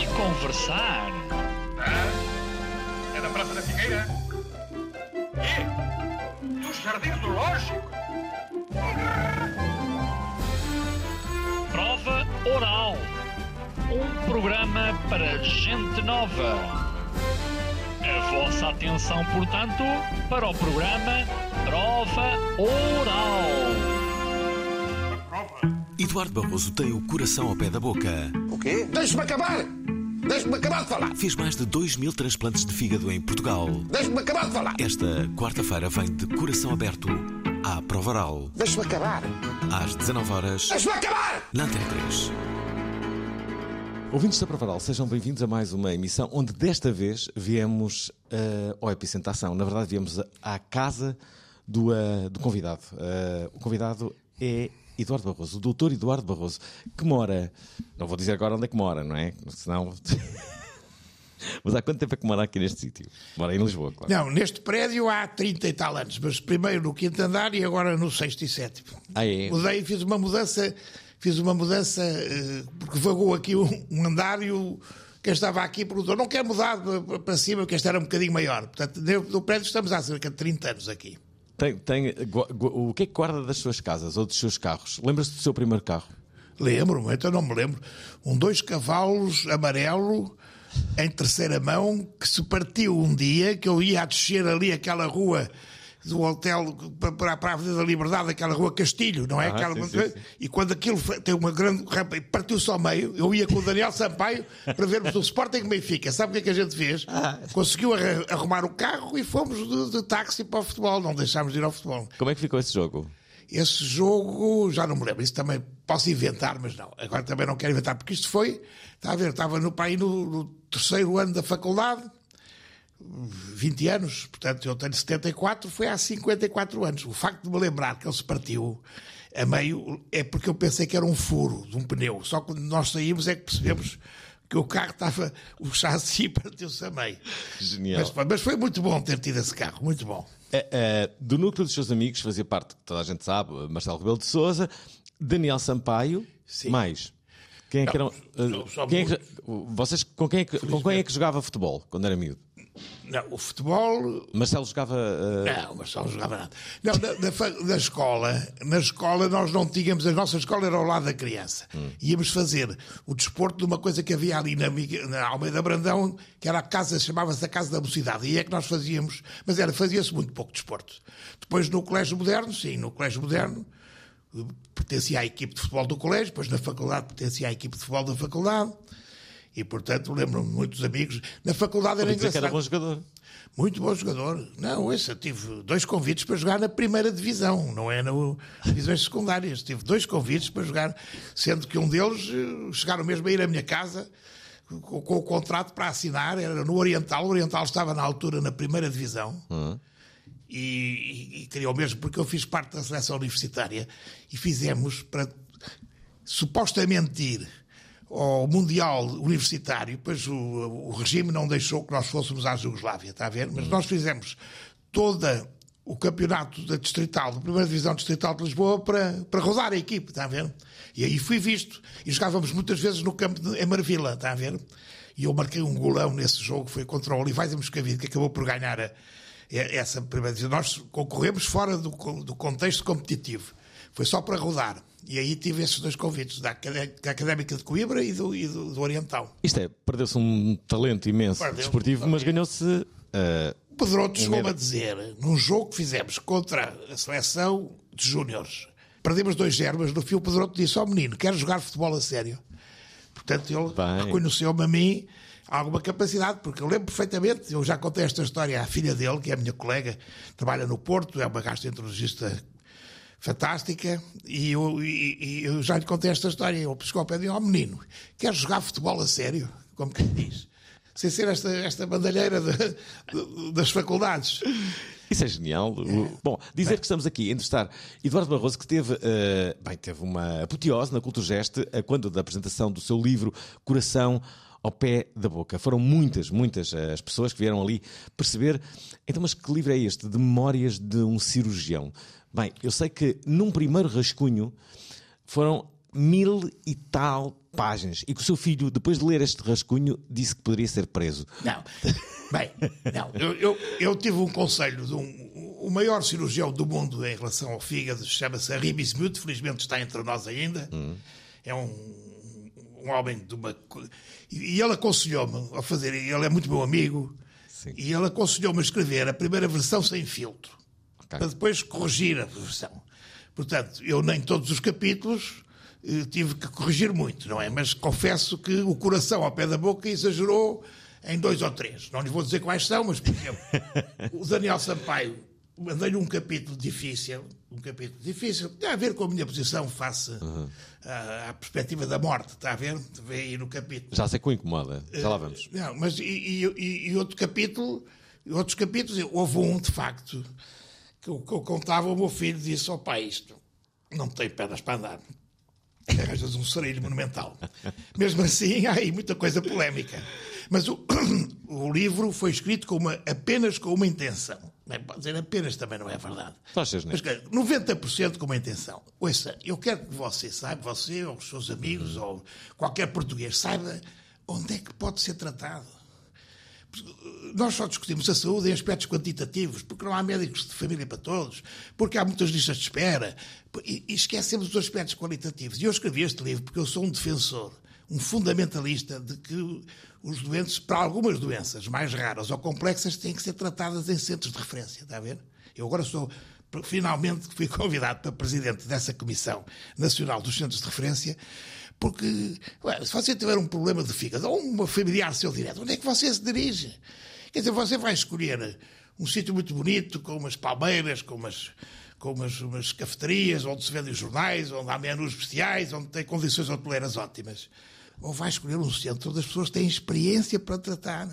e conversar. É da Praça da Figueira? E? Dos Jardins do Lógico? Prova Oral. Um programa para gente nova. A vossa atenção, portanto, para o programa Prova Oral. Eduardo Barroso tem o coração ao pé da boca. O quê? Deixe-me acabar! Deixe-me acabar de falar! Fez mais de 2 mil transplantes de fígado em Portugal. Deixe-me acabar de falar! Esta quarta-feira vem de coração aberto à prova oral. Deixe-me acabar! Às 19 horas Deixe-me acabar! na Antena 3. Ouvintes da Provaral, sejam bem-vindos a mais uma emissão onde desta vez viemos eh, ao Epicentro Ação. Na verdade, viemos a- à casa do, eh, do convidado. Eh, o convidado é Eduardo Barroso, o doutor Eduardo Barroso, que mora. Não vou dizer agora onde é que mora, não é? Senão. Mas há quanto tempo é que mora aqui neste sítio? Mora em Lisboa, claro. Não, neste prédio há 30 e tal anos, mas primeiro no quinto andar e agora no sexto e sétimo. Ah, é? Mudei e fiz uma mudança, fiz uma mudança, eh, porque vagou aqui um, andar e o, quem estava aqui perguntou, não quer mudar para, cima, porque este era um bocadinho maior. Portanto, no prédio estamos há cerca de 30 anos aqui. Tem, tem, o que é que guarda das suas casas ou dos seus carros? Lembra-se do seu primeiro carro? Lembro-me, então não me lembro. Um dois cavalos amarelo em terceira mão que se partiu um dia que eu ia a descer ali aquela rua do hotel para, para, para a Avenida da Liberdade, aquela rua Castilho, não é? Ah, aquela, sim, sim, sim. E quando aquilo foi- tem uma grande rampa e partiu-se ao meio, eu ia com o Daniel Sampaio para vermos o Sporting Benfica. Sabe o que é que a gente fez? Ah. Conseguiu arrumar o carro e fomos de, de táxi para o futebol. Não deixámos de ir ao futebol. Como é que ficou esse jogo? Esse jogo, já não me lembro, isso também posso inventar, mas não. Agora também não quero inventar, porque isto foi, está a ver, estava no país no, no terceiro ano da faculdade, 20 anos, portanto eu tenho 74, foi há 54 anos. O facto de me lembrar que ele se partiu a meio é porque eu pensei que era um furo de um pneu. Só quando nós saímos é que percebemos que o carro estava, o chassi partiu-se a meio. Genial. Mas, mas foi muito bom ter tido esse carro, muito bom. É, é, do núcleo dos seus amigos fazia parte, toda a gente sabe, Marcelo Rebelo de Souza, Daniel Sampaio, Sim. mais. Quem é que eram. Não, quem é que- vocês, com, quem é que, com quem é que jogava futebol quando era miúdo? Não, o futebol Marcelo jogava. eh, Não, não jogava nada. Não, na escola, na escola nós não tínhamos, a nossa escola era ao lado da criança. Íamos fazer o desporto de uma coisa que havia ali na, na Almeida Brandão, que era a casa, chamava-se a Casa da Mocidade. E é que nós fazíamos, mas era, fazia-se muito pouco desporto. Depois no Colégio Moderno, sim, no Colégio Moderno, pertencia à equipe de futebol do colégio, depois na faculdade pertencia à equipe de futebol da faculdade. E, portanto, lembro-me de muitos amigos. Na faculdade era dizer que engraçado. era bom jogador. Muito bom jogador. Não, esse, eu tive dois convites para jogar na primeira divisão, não é nas divisões secundárias. Tive dois convites para jogar, sendo que um deles eh, chegaram mesmo a ir à minha casa com, com o contrato para assinar, era no Oriental. O Oriental estava na altura na primeira divisão. E, e, e queria o mesmo, porque eu fiz parte da seleção universitária e fizemos para supostamente ir ao Mundial Universitário, pois o, o regime não deixou que nós fôssemos à Jugoslávia, está a ver? Mas nós fizemos toda o campeonato da Distrital, da primeira divisão distrital de Lisboa, para, para rodar a equipe, está a ver? E aí fui visto. E jogávamos muitas vezes no campo de, em Marvila, está a ver? E eu marquei um golão nesse jogo, foi contra o Olivais e Moscavide, que acabou por ganhar a, é- essa primeira divisão. Nós concorremos fora do, do contexto competitivo. Foi só para rodar. E aí tive esses dois convites, da, Acadé- da Académica de Coimbra e do, e do, do Oriental. Isto é, perdeu-se um talento imenso desportivo, mas ganhou-se. eh, O Pedroto chegou-me a dizer, num jogo que fizemos contra a seleção de júniores, perdemos 2-0, mas no fim o Pedroto disse ao menino, quero jogar futebol a sério. Portanto, ele reconheceu-me a mim alguma capacidade, porque eu lembro perfeitamente, eu já contei esta história à filha dele, que é a minha colega, trabalha no Porto, é uma gastroenterologista fantástica, e eu, e- e eu já lhe contei esta história. Ele pescou ao pé de mim, ó menino, queres jogar futebol a sério? como quem diz. Sem ser esta, esta bandalheira de- de- das faculdades. Isso é genial. O- Bom, dizer que estamos aqui a entrevistar Eduardo Barroso, que teve, eh, bem, teve uma apoteose na Culturgeste eh, quando da apresentação do seu livro Coração ao Pé da Boca. Foram muitas, muitas eh, as pessoas que vieram ali perceber. Então, mas que livro é este? De Memórias de um Cirurgião. Bem, eu sei que num primeiro rascunho foram mil e tal páginas e que o seu filho, depois de ler este rascunho, disse que poderia ser preso. Não. Bem, não. Eu, eu, eu tive um conselho de um. O maior cirurgião do mundo em relação ao fígado chama-se Harry Bismuth, felizmente está entre nós ainda. É um, um homem de uma. E e ele aconselhou-me a fazer. Ele é muito meu amigo. Sim. E ele aconselhou-me a escrever a primeira versão sem filtro. Para depois corrigir a versão. Portanto, eu nem todos os capítulos eh, tive que corrigir muito, não é? Mas confesso que o coração ao pé da boca exagerou em dois ou três. Não lhes vou dizer quais são, mas, por exemplo, o Daniel Sampaio mandei-lhe um capítulo difícil, um capítulo difícil, tem a ver com a minha posição face à, à perspectiva da morte, está a ver? Vê aí no capítulo. Já sei que o incomoda. Já lá vamos. Não, mas e- e- e outro capítulo, outros capítulos, houve um, de facto, que eu, que eu contava, o meu filho disse, ó pai, isto não tem pernas para andar. Arranjas um sarilho monumental. Mesmo assim, há aí muita coisa polémica. Mas o, o livro foi escrito com uma, apenas com uma intenção. Bem, pode dizer apenas também não é verdade. Seus Mas netos. que 90% com uma intenção. Ouça, eu quero que você saiba, você ou os seus amigos ou qualquer português saiba onde é que pode ser tratado. Nós só discutimos a saúde em aspectos quantitativos, porque não há médicos de família para todos, porque há muitas listas de espera, e, esquecemos os aspectos qualitativos. E eu escrevi este livro porque eu sou um defensor, um fundamentalista de que os doentes, para algumas doenças mais raras ou complexas, têm que ser tratadas em centros de referência, está a ver? Eu agora sou, finalmente, fui convidado para presidente dessa Comissão Nacional dos Centros de Referência, porque, ué, se você tiver um problema de fígado ou uma familiar seu direto, onde é que você se dirige? Quer dizer, você vai escolher um sítio muito bonito, com umas palmeiras, com umas, com umas, umas cafeterias, onde se vendem os jornais, onde há menus especiais, onde tem condições hoteleiras ótimas. Ou vai escolher um centro onde as pessoas têm experiência para tratar.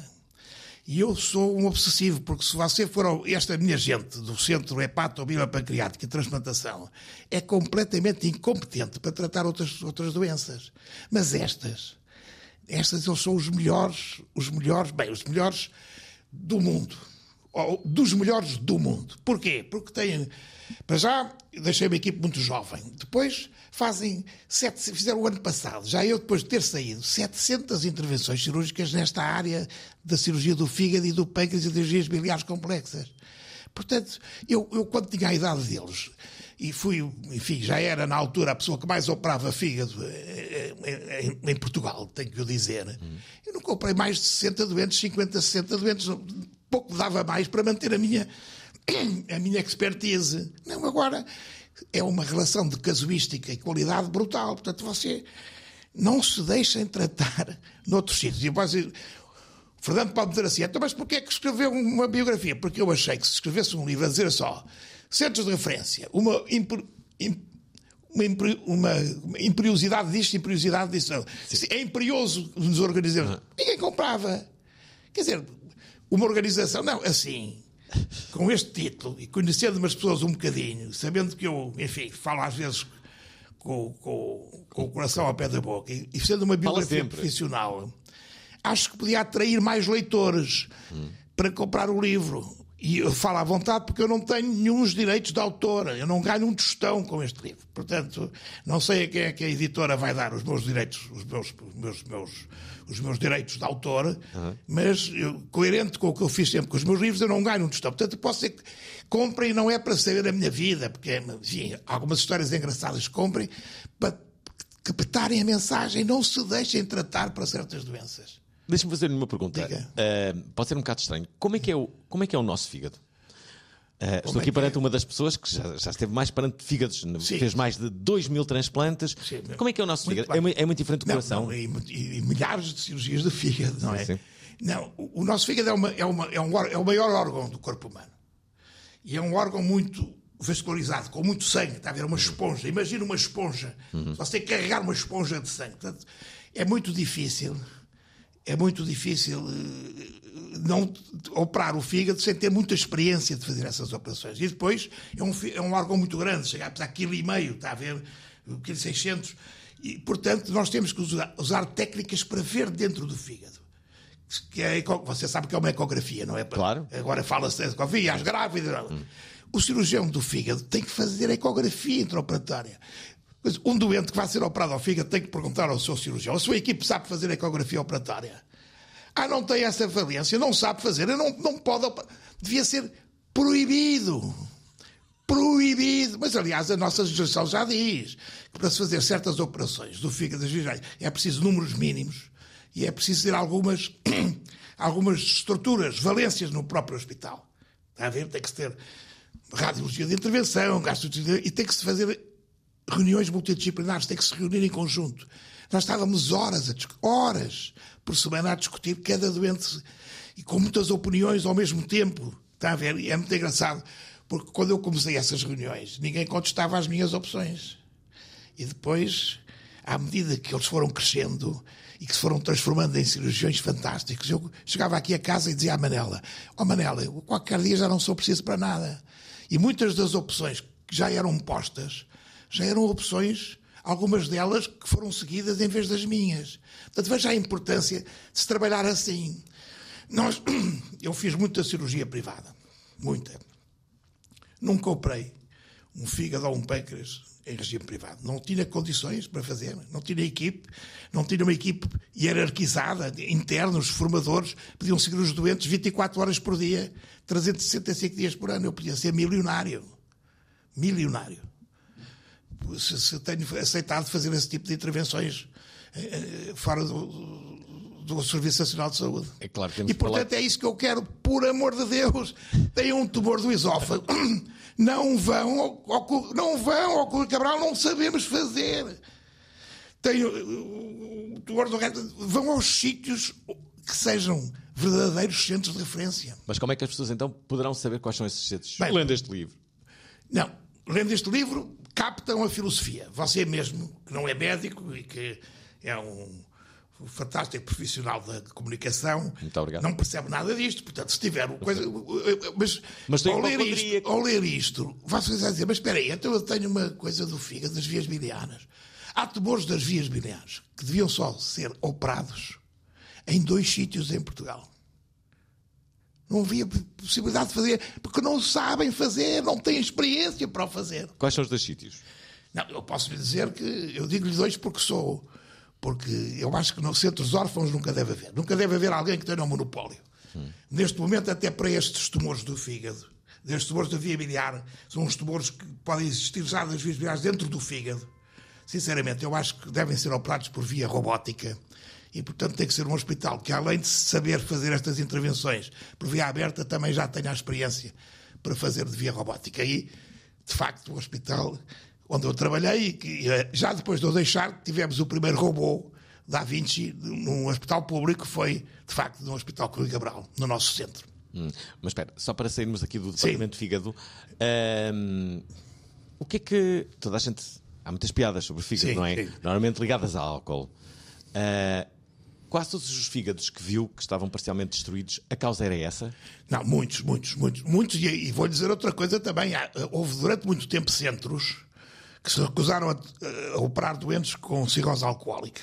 E eu sou um obsessivo, porque se você for ao, esta minha gente do Centro Hepatobilopancreático e Transplantação é completamente incompetente para tratar outras, outras doenças. Mas estas, estas eles são os melhores, os melhores, bem, os melhores do mundo. Dos melhores do mundo. Porquê? Porque têm, para já, deixei uma equipe muito jovem. Depois fazem, sete, fizeram o ano passado, já eu depois de ter saído, 700 intervenções cirúrgicas nesta área da cirurgia do fígado e do pâncreas e das cirurgias biliares complexas. Portanto, eu, eu quando tinha a idade deles, e fui, enfim, já era na altura a pessoa que mais operava fígado eh, eh, em, em Portugal, tenho que o dizer, eu não comprei mais de 60 doentes, 50, 60 doentes, pouco dava mais para manter a minha, a minha expertise. Não, agora é uma relação de casuística e qualidade brutal. Portanto, você não se deixem tratar noutros sítios. E Fernando pode dizer assim, então, mas porquê é que escreveu uma biografia? Porque eu achei que se escrevesse um livro a dizer só centros de referência, uma, imper- im- uma, imper- uma, uma imperiosidade disto, imperiosidade disso. não. É imperioso nos organizar. Ninguém comprava. Quer dizer, uma organização, não, assim, com este título e conhecendo umas pessoas um bocadinho, sabendo que eu, enfim, falo às vezes com, com- com o coração ao pé da boca e, e sendo uma biografia profissional, acho que podia atrair mais leitores para comprar o livro. E eu falo à vontade porque eu não tenho nenhum direitos de autor, eu não ganho um tostão com este livro. Portanto, não sei a quem é que a editora vai dar os meus direitos, os meus, os meus, meus- os meus direitos de autor, mas eu, coerente com o que eu fiz sempre com os meus livros, eu não ganho um tostão. Portanto, posso dizer que comprem não é para saber a minha vida, porque, enfim, algumas histórias engraçadas comprem para captarem a mensagem, não se deixem tratar para certas doenças. Deixa-me fazer-lhe uma pergunta. Ah, pode ser um bocado estranho. Como é que é o, como é, que é o nosso fígado? Ah, estou é aqui que perante é? uma das pessoas que já, já esteve mais perante fígados, Sim. fez mais de 2 mil transplantes. Sim. Como é que é o nosso Muito fígado? É, é muito diferente do Não, coração? não, e, e- milhares de cirurgias de fígado, não é? sim. Não, o, o nosso fígado é, uma- é uma- é um é o maior órgão do corpo humano. E é um órgão muito vascularizado, com muito sangue, está a ver? Uma esponja. Imagina uma esponja. Uhum. Se você carregar uma esponja de sangue. Portanto, é muito difícil é muito difícil eh, não operar o fígado sem ter muita experiência de fazer essas operações. E depois é um, é um órgão muito grande, chega a pesar quilo e meio, está a ver, quilo 600. E, portanto, nós temos que usar, usar técnicas para ver dentro do fígado. Que é, você sabe que é uma ecografia, não é? Claro. Agora fala-se de ecografia, às grávidas. O cirurgião do fígado tem que fazer a ecografia intraoperatória. Um doente que vai ser operado ao fígado tem que perguntar ao seu cirurgião. A sua equipe sabe fazer ecografia operatória. Ah, não tem essa valência, não sabe fazer, não, não pode. Devia ser proibido. Proibido. Mas, aliás, a nossa legislação já diz que para se fazer certas operações do fígado das virgens é preciso números mínimos e é preciso ter algumas, algumas estruturas, valências no próprio hospital. Está a ver? Tem que se ter radiologia de intervenção, gastroenterologia, e tem que se fazer reuniões multidisciplinares, tem que se reunir em conjunto. Nós estávamos horas, horas por semana a discutir cada doente e com muitas opiniões ao mesmo tempo. Está a ver? E é muito engraçado, porque quando eu comecei essas reuniões, ninguém contestava as minhas opções. E depois, à medida que eles foram crescendo e que se foram transformando em cirurgiões fantásticos, eu chegava aqui a casa e dizia à Manela: Ó Manela, eu qualquer dia já não sou preciso para nada. E muitas das opções que já eram postas, já eram opções, algumas delas que foram seguidas em vez das minhas. Portanto, veja a importância de se trabalhar assim. Nós, eu fiz muita cirurgia privada, muita. Nunca operei um fígado ou um pâncreas em regime privado. Não tinha condições para fazer, não tinha equipe, não tinha uma equipe hierarquizada, interna, os formadores podiam seguir os doentes 24 horas por dia, 365 dias por ano. Eu podia ser milionário. Milionário. Se, se tenho aceitado fazer esse tipo de intervenções eh, eh, fora do, do Serviço Nacional de Saúde. É claro, temos E que falar- portanto é isso que eu quero, por amor de Deus. Tem um tumor do esófago. Não vão ao, ao, não vão ao Clube Cabral, não sabemos fazer. Tem uh, o tumor do reto. Vão aos sítios que sejam verdadeiros centros de referência. Mas como é que as pessoas então poderão saber quais são esses centros? Bem, Lendo este livro. Não, lendo este livro, captam a filosofia. Você mesmo, que não é médico e que é um fantástico profissional da comunicação, não percebe nada disto. Portanto, se tiver uma coisa. Mas, Mas tem ao, ler isto, ao ler isto, dizer: Mas espera aí, então eu tenho uma coisa do fígado, das vias biliares. Há tumores das vias biliares que deviam só ser operados em dois sítios em Portugal. Não havia possibilidade de fazer, porque não sabem fazer, não têm experiência para o fazer. Quais são os dois sítios? Não, eu posso lhe dizer que eu digo-lhe dois porque sou. Porque eu acho que nos centros órfãos nunca deve haver. Nunca deve haver alguém que tenha um monopólio. Neste momento, até para estes tumores do fígado, destes tumores da via biliar, são uns tumores que podem existir já das vias biliares dentro do fígado. Sinceramente, eu acho que devem ser operados por via robótica. E, portanto, tem que ser um hospital que, além de saber fazer estas intervenções por via aberta, também já tenha a experiência para fazer de via robótica. E, de facto, o hospital onde eu trabalhei, e que, eh, já depois de eu deixar, tivemos o primeiro robô da Vinci num hospital público, foi, de facto, num hospital Cruz Cabral, no nosso centro. Hum, Mas espera, só para sairmos aqui do departamento de fígado, hum, o que é que. Toda a gente. Há muitas piadas sobre fígado, Sim, não é? sim. Normalmente ligadas a álcool. Ah, quase todos os fígados que viu que estavam parcialmente destruídos, a causa era essa? Não, muitos, muitos, muitos, muitos. E, e vou dizer outra coisa também. Há- Houve durante muito tempo centros que se recusaram a, a operar doentes com cirrose alcoólica.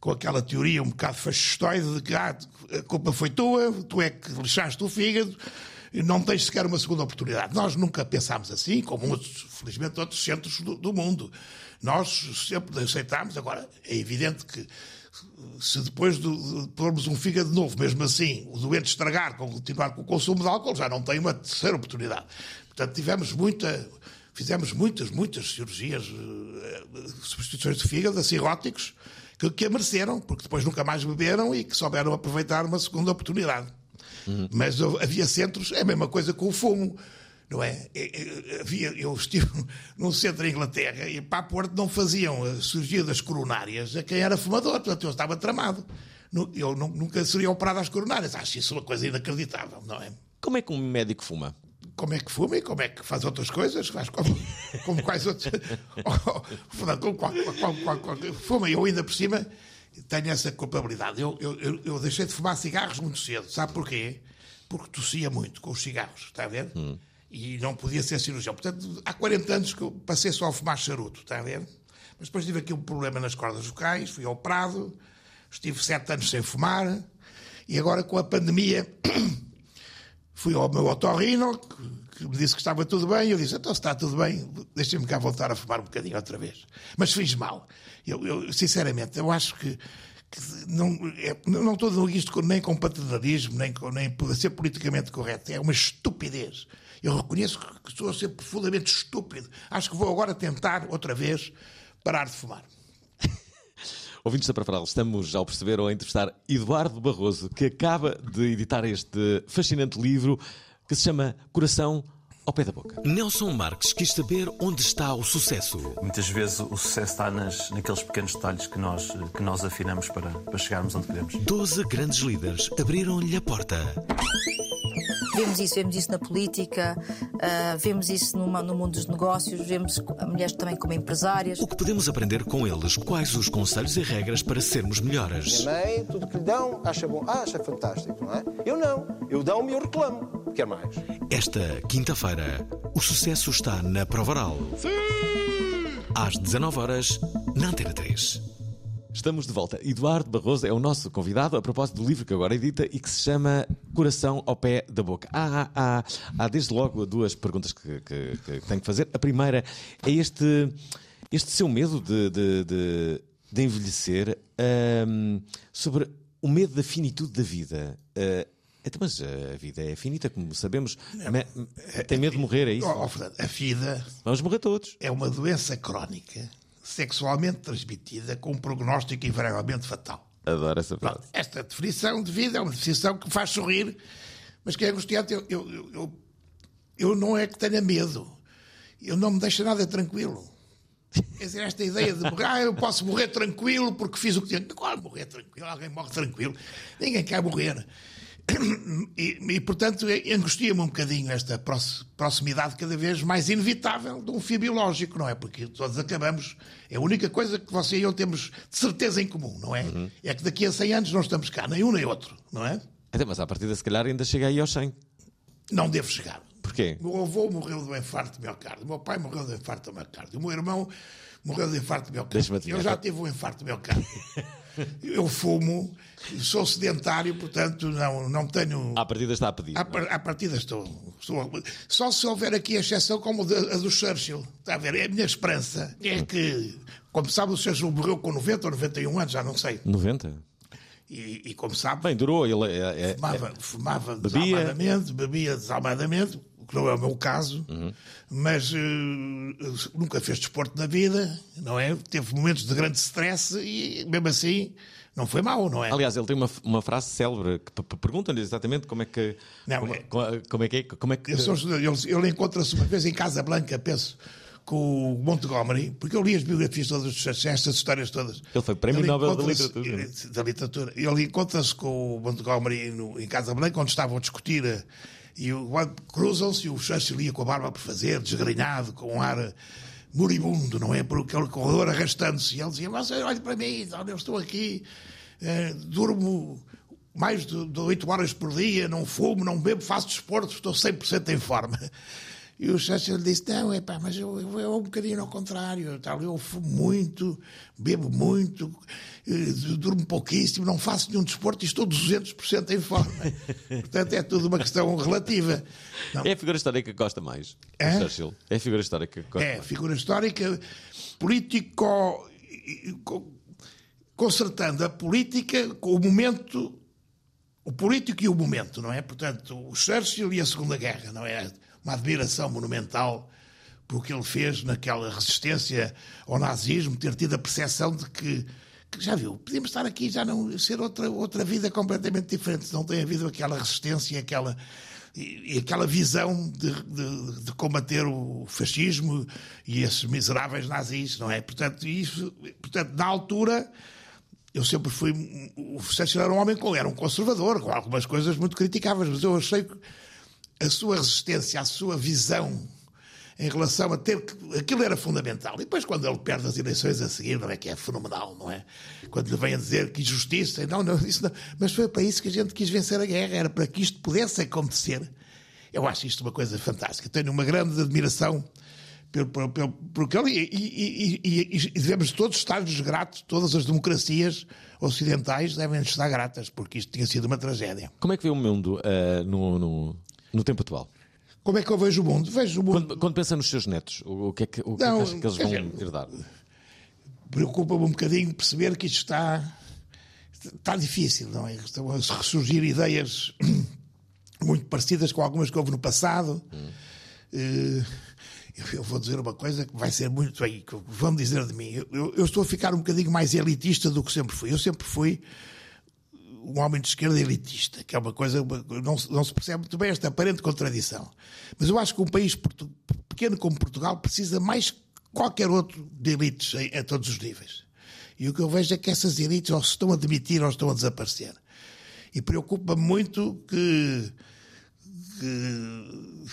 Com aquela teoria um bocado fascistoide de que ah, a culpa foi tua, tu é que lixaste o fígado e não tens sequer uma segunda oportunidade. Nós nunca pensámos assim, como outros, felizmente outros centros do, do mundo. Nós sempre aceitámos. Agora, é evidente que se depois de, de pormos um fígado novo, mesmo assim, o doente estragar, com continuar com o consumo de álcool, já não tem uma terceira oportunidade. Portanto, tivemos muita, fizemos muitas, muitas cirurgias, eh, substituições de fígado a cirróticos, que, que a mereceram, porque depois nunca mais beberam e que souberam aproveitar uma segunda oportunidade. Mas houve- havia centros, é a mesma coisa com o fumo. Não é? Havia, eu estive num centro em Inglaterra e para a Porto não faziam a cirurgia das coronárias a quem era fumador, portanto eu estava tramado. Eu nu- nunca seria operado às coronárias. Acho isso uma coisa inacreditável, não é? Como é que um médico fuma? Como é que fuma e como é que faz outras coisas? Faz como, como quais outros. como qual, qual, qual, fuma. E eu ainda por cima tenho essa culpabilidade. Eu, eu, eu, deixei de fumar cigarros muito cedo. Sabe porquê? Porque tossia muito com os cigarros, está a ver? E não podia ser cirurgião. Portanto, há 40 anos que eu passei só a fumar charuto, está a ver? Mas depois tive aqui um problema nas cordas vocais, fui ao Prado, estive sete anos sem fumar, e agora com a pandemia fui ao meu otorrino, que, me disse que estava tudo bem, eu disse, então se está tudo bem, deixem-me cá voltar a fumar um bocadinho outra vez. Mas fiz mal. Eu, eu, sinceramente, eu acho que não, é, não estou dizendo isto nem com paternalismo, nem, nem por ser politicamente correto, é uma estupidez. Eu reconheço que estou a ser profundamente estúpido. Acho que vou agora tentar, outra vez, parar de fumar. Ouvintes da Paraferal, estamos ao perceber ou a entrevistar Eduardo Barroso, que acaba de editar este fascinante livro que se chama Coração ao pé da boca. Nelson Marques quis saber onde está o sucesso. Muitas vezes o sucesso está nas, naqueles pequenos detalhes que nós, que nós afinamos para, para chegarmos onde queremos. Doze grandes líderes abriram-lhe a porta. Vemos isso, vemos isso na política, ah, vemos isso numa- no mundo dos negócios, vemos mulheres também como empresárias. O que podemos aprender com eles? Quais os conselhos e regras para sermos melhores? Minha mãe, tudo que lhe dão, acha bom, ah, acha fantástico, não é? Eu não. Eu dão-me e eu reclamo. Quer mais? Esta quinta-feira, o sucesso está na Provaral. Às 19 horas, na Antena 3. Estamos de volta. Eduardo Barroso é o nosso convidado a propósito do livro que agora edita e que se chama Coração ao Pé da Boca. Há, há, há, há desde logo duas perguntas que, que- que tenho que fazer. A primeira é este, este seu medo de, de, de- de envelhecer, ahm, sobre o medo da finitude da vida. Ah, então, mas a vida é finita, como sabemos. Me- tem medo de morrer, é isso? Oh, oh, Fernando, a vida Vamos morrer todos. é uma doença crónica, sexualmente transmitida, com um prognóstico invariavelmente fatal. Adoro essa frase. Pronto, esta definição de vida é uma definição que faz sorrir, mas que é angustiante. Eu, eu, eu, eu, não é que tenha medo, eu não me deixa nada tranquilo. Quer dizer, esta ideia de morrer, ah, eu posso morrer tranquilo porque fiz o que tinha. Claro, morrer tranquilo, alguém morre tranquilo, ninguém quer morrer. E, e, portanto, angustia-me um bocadinho esta prox- proximidade cada vez mais inevitável de um fio biológico, não é? Porque todos acabamos. É a única coisa que você e eu temos de certeza em comum, não é? É que daqui a 100 anos não estamos cá, nem um nem outro, não é? Até, mas à partida, se calhar, ainda chega aí aos 100. Não devo chegar. Porquê? Meu avô morreu de um infarto de miocárdio, meu pai morreu de um infarto de miocárdio, o meu irmão morreu de um infarto de miocárdio. Eu já tive um infarto de miocárdio. Eu fumo, sou sedentário, portanto não, não tenho. À partida está a pedir. À, par- à partida estou, estou- Só se houver aqui a exceção como a do Churchill. Está a ver? É a minha esperança. É que, como sabe, o Churchill morreu com 90 ou 91 anos, já não sei. 90? E, e como sabe, Bem, durou. Ele é, é- fumava, fumava Bebia. desalmadamente, bebia desalmadamente, que não é o meu caso, Uhum. mas eh, nunca fez desporto na vida, não é? Teve momentos de grande stress e, mesmo assim, não foi mau, não é? Aliás, ele tem uma, uma frase célebre que perguntam-lhe exatamente como é que. Não, como, é- como- é que é. Como é que Eu sou ele, ele encontra-se uma vez em Casa Blanca, penso, com o Montgomery, porque eu li as biografias todas, estas histórias todas. Ele foi Prémio Nobel da Literatura. Da literatura. Ele encontra-se com o Montgomery no- em Casa Blanca, onde estavam a discutir, eh, e cruzam-se e o Churchill ia com a barba por fazer, desgrenhado, com um ar moribundo, não é? Por aquele corredor arrastando-se. E ele dizia: Mas olhe para mim, olha, eu estou aqui, eh, durmo mais de, 8 horas por dia, não fumo, não bebo, faço desporto, estou 100% em forma. E o Churchill disse: Não, é pá, mas eu, eu, eu um bocadinho ao contrário, tal, eu fumo muito, bebo muito, eh, durmo pouquíssimo, não faço nenhum desporto e estou 200% em forma. Portanto, é tudo uma questão relativa. Não, É a figura histórica que gosta mais. Hã? Churchill. É a figura histórica que gosta É, mais. figura histórica, político, co- consertando a política com o momento, o político e o momento, não é? Portanto, o Churchill e a Segunda Guerra, não é? Uma admiração monumental pelo que ele fez naquela resistência ao nazismo, ter tido a percepção de que, que já viu, podíamos estar aqui já não ser outra, outra vida completamente diferente, não tem havido aquela resistência, aquela e, aquela visão de, de- de combater o fascismo e esses miseráveis nazis, não é? Portanto, isso, portanto na altura, eu sempre fui. O Churchill era um homem era um conservador, com algumas coisas muito criticáveis, mas eu achei que a sua resistência, a sua visão, em relação a ter que. Aquilo era fundamental. E depois, quando ele perde as eleições a seguir, não é que é fenomenal, não é? Quando lhe vem a dizer que injustiça, não, não, isso não. Mas foi para isso que a gente quis vencer a guerra, era para que isto pudesse acontecer. Eu acho isto uma coisa fantástica. Tenho uma grande admiração por, por, por, por aquele, e, e, e, e, devemos todos estar-lhes gratos, todas as democracias ocidentais devem estar gratas, porque isto tinha sido uma tragédia. Como é que vê o mundo uh, no, no, no tempo atual? Como é que eu vejo o mundo? Vejo o mundo. Quando, quando pensa nos seus netos, o, o que é que, o que, não, é que, que eles vão dizer, herdar? Preocupa-me um bocadinho perceber que isto está, está difícil, não é? Estão a ressurgir ideias muito parecidas com algumas que houve no passado. Hum. Eu vou dizer uma coisa que vai ser muito aí, que vão dizer de mim. Eu, eu, estou a ficar um bocadinho mais elitista do que sempre fui. Eu sempre fui um homem de esquerda elitista, que é uma coisa, não, não se percebe muito bem esta aparente contradição. Mas eu acho que um país pequeno como Portugal precisa mais que qualquer outro de elites a, a todos os níveis. E o que eu vejo é que essas elites ou se estão a demitir ou estão a desaparecer. E preocupa-me muito que, que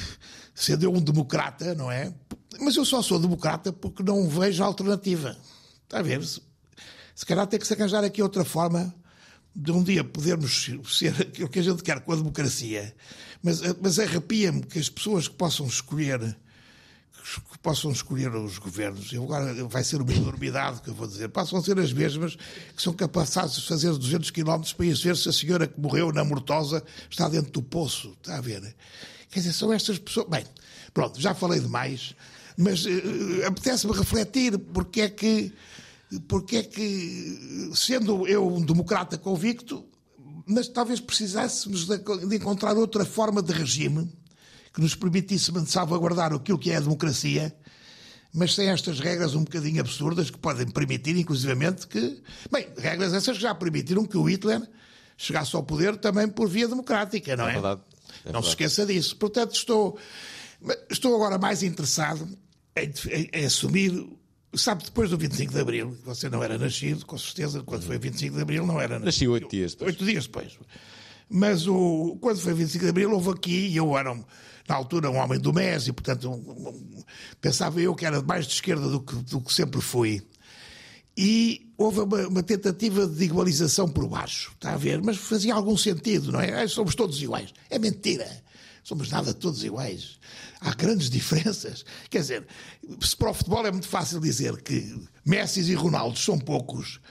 sendo eu um democrata, não é? Mas eu só sou democrata porque não vejo alternativa. Está a ver? Se, se calhar tem que se arranjar aqui outra forma de um dia podermos ser aquilo que a gente quer com a democracia, mas, mas arrepia-me que as pessoas que possam escolher que possam escolher os governos, e agora vai ser uma enormidade que eu vou dizer, passam a ser as mesmas que são capazes de fazer 200 km para ir ver se a senhora que morreu na Mortosa está dentro do poço, está a ver? Quer dizer, são estas pessoas. Bem, pronto, já falei demais, mas uh, apetece-me refletir porque é que porque é que, sendo eu um democrata convicto, mas talvez precisássemos de, encontrar outra forma de regime que nos permitisse salvaguardar aquilo que é a democracia, mas sem estas regras um bocadinho absurdas que podem permitir, inclusivamente, que. Bem, regras essas que já permitiram que o Hitler chegasse ao poder também por via democrática, não é? é verdade. É não verdade. se esqueça disso. Portanto, estou, estou agora mais interessado em, em, em assumir Sabe, depois do 25 de Abril, você não era nascido, com certeza, quando foi 25 de Abril não era nascido. Nasci oito dias depois. Oito dias depois. Mas o, quando foi 25 de Abril, houve aqui, e eu era, na altura, um homem do MES, e portanto um, um, pensava eu que era mais de esquerda do que, do que sempre fui. E houve uma, uma, tentativa de igualização por baixo, está a ver? Mas fazia algum sentido, não é? Somos todos iguais. É mentira somos nada todos iguais. Há grandes diferenças. Quer dizer, se para o futebol é muito fácil dizer que Messi e Ronaldo são poucos,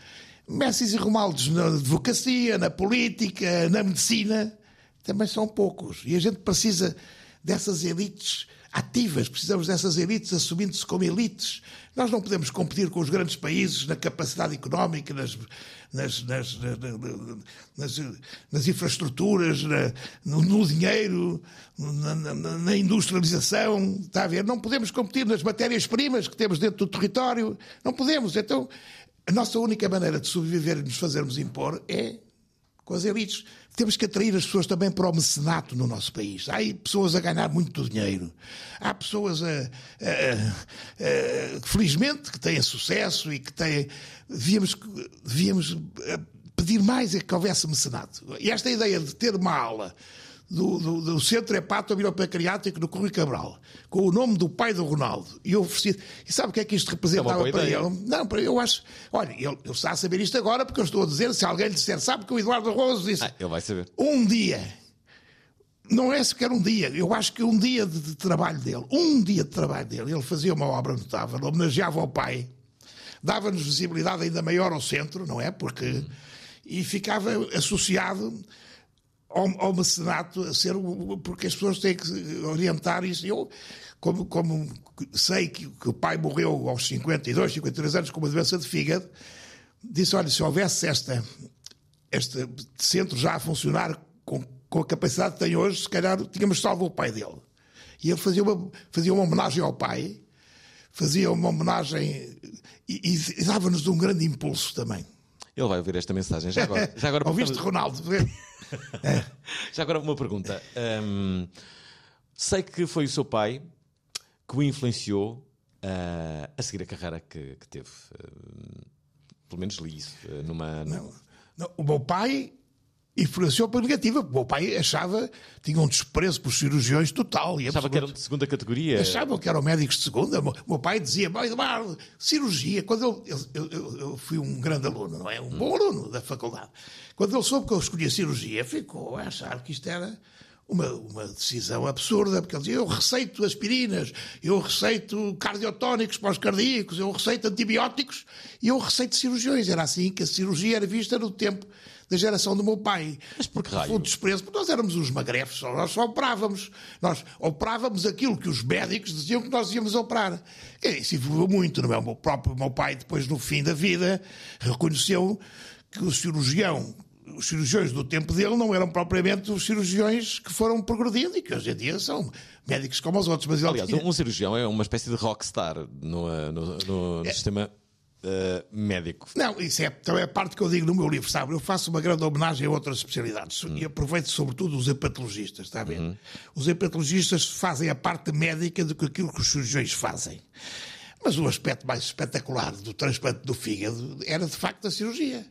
Messi e Ronaldo na advocacia, na política, na medicina, também são poucos. E a gente precisa dessas elites ativas, precisamos dessas elites assumindo-se como elites. Nós não podemos competir com os grandes países na capacidade económica, nas, nas, nas, nas, nas infraestruturas, no, no, dinheiro, na, na, na, industrialização. Está a ver? Não podemos competir nas matérias-primas que temos dentro do território. Não podemos. Então, a nossa única maneira de sobreviver e nos fazermos impor é com as elites. Temos que atrair as pessoas também para o mecenato no nosso país. Há pessoas a ganhar muito dinheiro. Há pessoas, a, a, a, felizmente, que têm sucesso e que têm. Devíamos, devíamos eh, pedir mais é que houvesse mecenato. E esta ideia de ter uma do, do, do Centro Hepatobiropancreático no Correio Cabral, com o nome do pai do Ronaldo, e ofereci. E sabe o que é que isto representava é para ele? Não, para eu acho. Olha, ele, ele está a saber isto agora porque eu estou a dizer, se alguém lhe disser, sabe que o Eduardo Roso disse. Ah, ele vai saber. Um dia. Não é sequer um dia, eu acho que um dia de, de trabalho dele, um dia de trabalho dele, ele fazia uma obra notável, homenageava o pai, dava-nos visibilidade ainda maior ao centro, não é? Porque. E ficava associado ao, ao mecenato a ser porque as pessoas têm que orientar isso. Eu, como, como sei que, que, o pai morreu aos 52, 53 anos com uma doença de fígado, disse: olha, se houvesse esta, este centro já a funcionar com, com a capacidade que tem hoje, se calhar tínhamos salvo o pai dele. E ele fazia uma, fazia uma homenagem ao pai, fazia uma homenagem e, e dava-nos um grande impulso também. Ele vai ouvir esta mensagem já agora. Já agora Ouviste, Ronaldo? Já agora uma pergunta. Um, sei que foi o seu pai que o influenciou uh, a seguir a carreira que, que teve. Uh, pelo menos li isso. Uh, numa, não, não, o meu pai influenciou para negativa. O meu pai achava, tinha um desprezo por cirurgiões total. E Achava que eram de segunda categoria. Achavam que eram médicos de segunda. O meu pai dizia, "Mas, Eduardo, cirurgia. Quando eu, eu, eu- eu fui um grande aluno, não é? Um bom aluno da faculdade. Quando ele soube que eu escolhia cirurgia, ficou a achar que isto era uma, uma decisão absurda, porque ele dizia, eu receito aspirinas, eu receito cardiotónicos para os cardíacos, eu receito antibióticos e eu receito cirurgiões. Era assim que a cirurgia era vista no tempo da geração do meu pai. Mas por que Foi um desprezo, porque nós éramos uns magrefos, só- nós só operávamos. Nós operávamos aquilo que os médicos diziam que nós íamos operar. E Isso evoluiu muito, não é? O meu próprio meu pai, depois, no fim da vida, reconheceu que o cirurgião, os cirurgiões do tempo dele não eram propriamente os cirurgiões que foram progredindo e que hoje em dia são médicos como os outros. Mas Aliás, tinha- um cirurgião é uma espécie de rockstar no, uh, no, no- no sistema uh, médico. Não, isso é também a parte que eu digo no meu livro, sabe? Eu faço uma grande homenagem a outras especialidades e aproveito sobretudo os hepatologistas, está a ver? Os hepatologistas fazem a parte médica do que aquilo que os cirurgiões fazem. Mas o aspecto mais espetacular do transplante do fígado era de facto a cirurgia.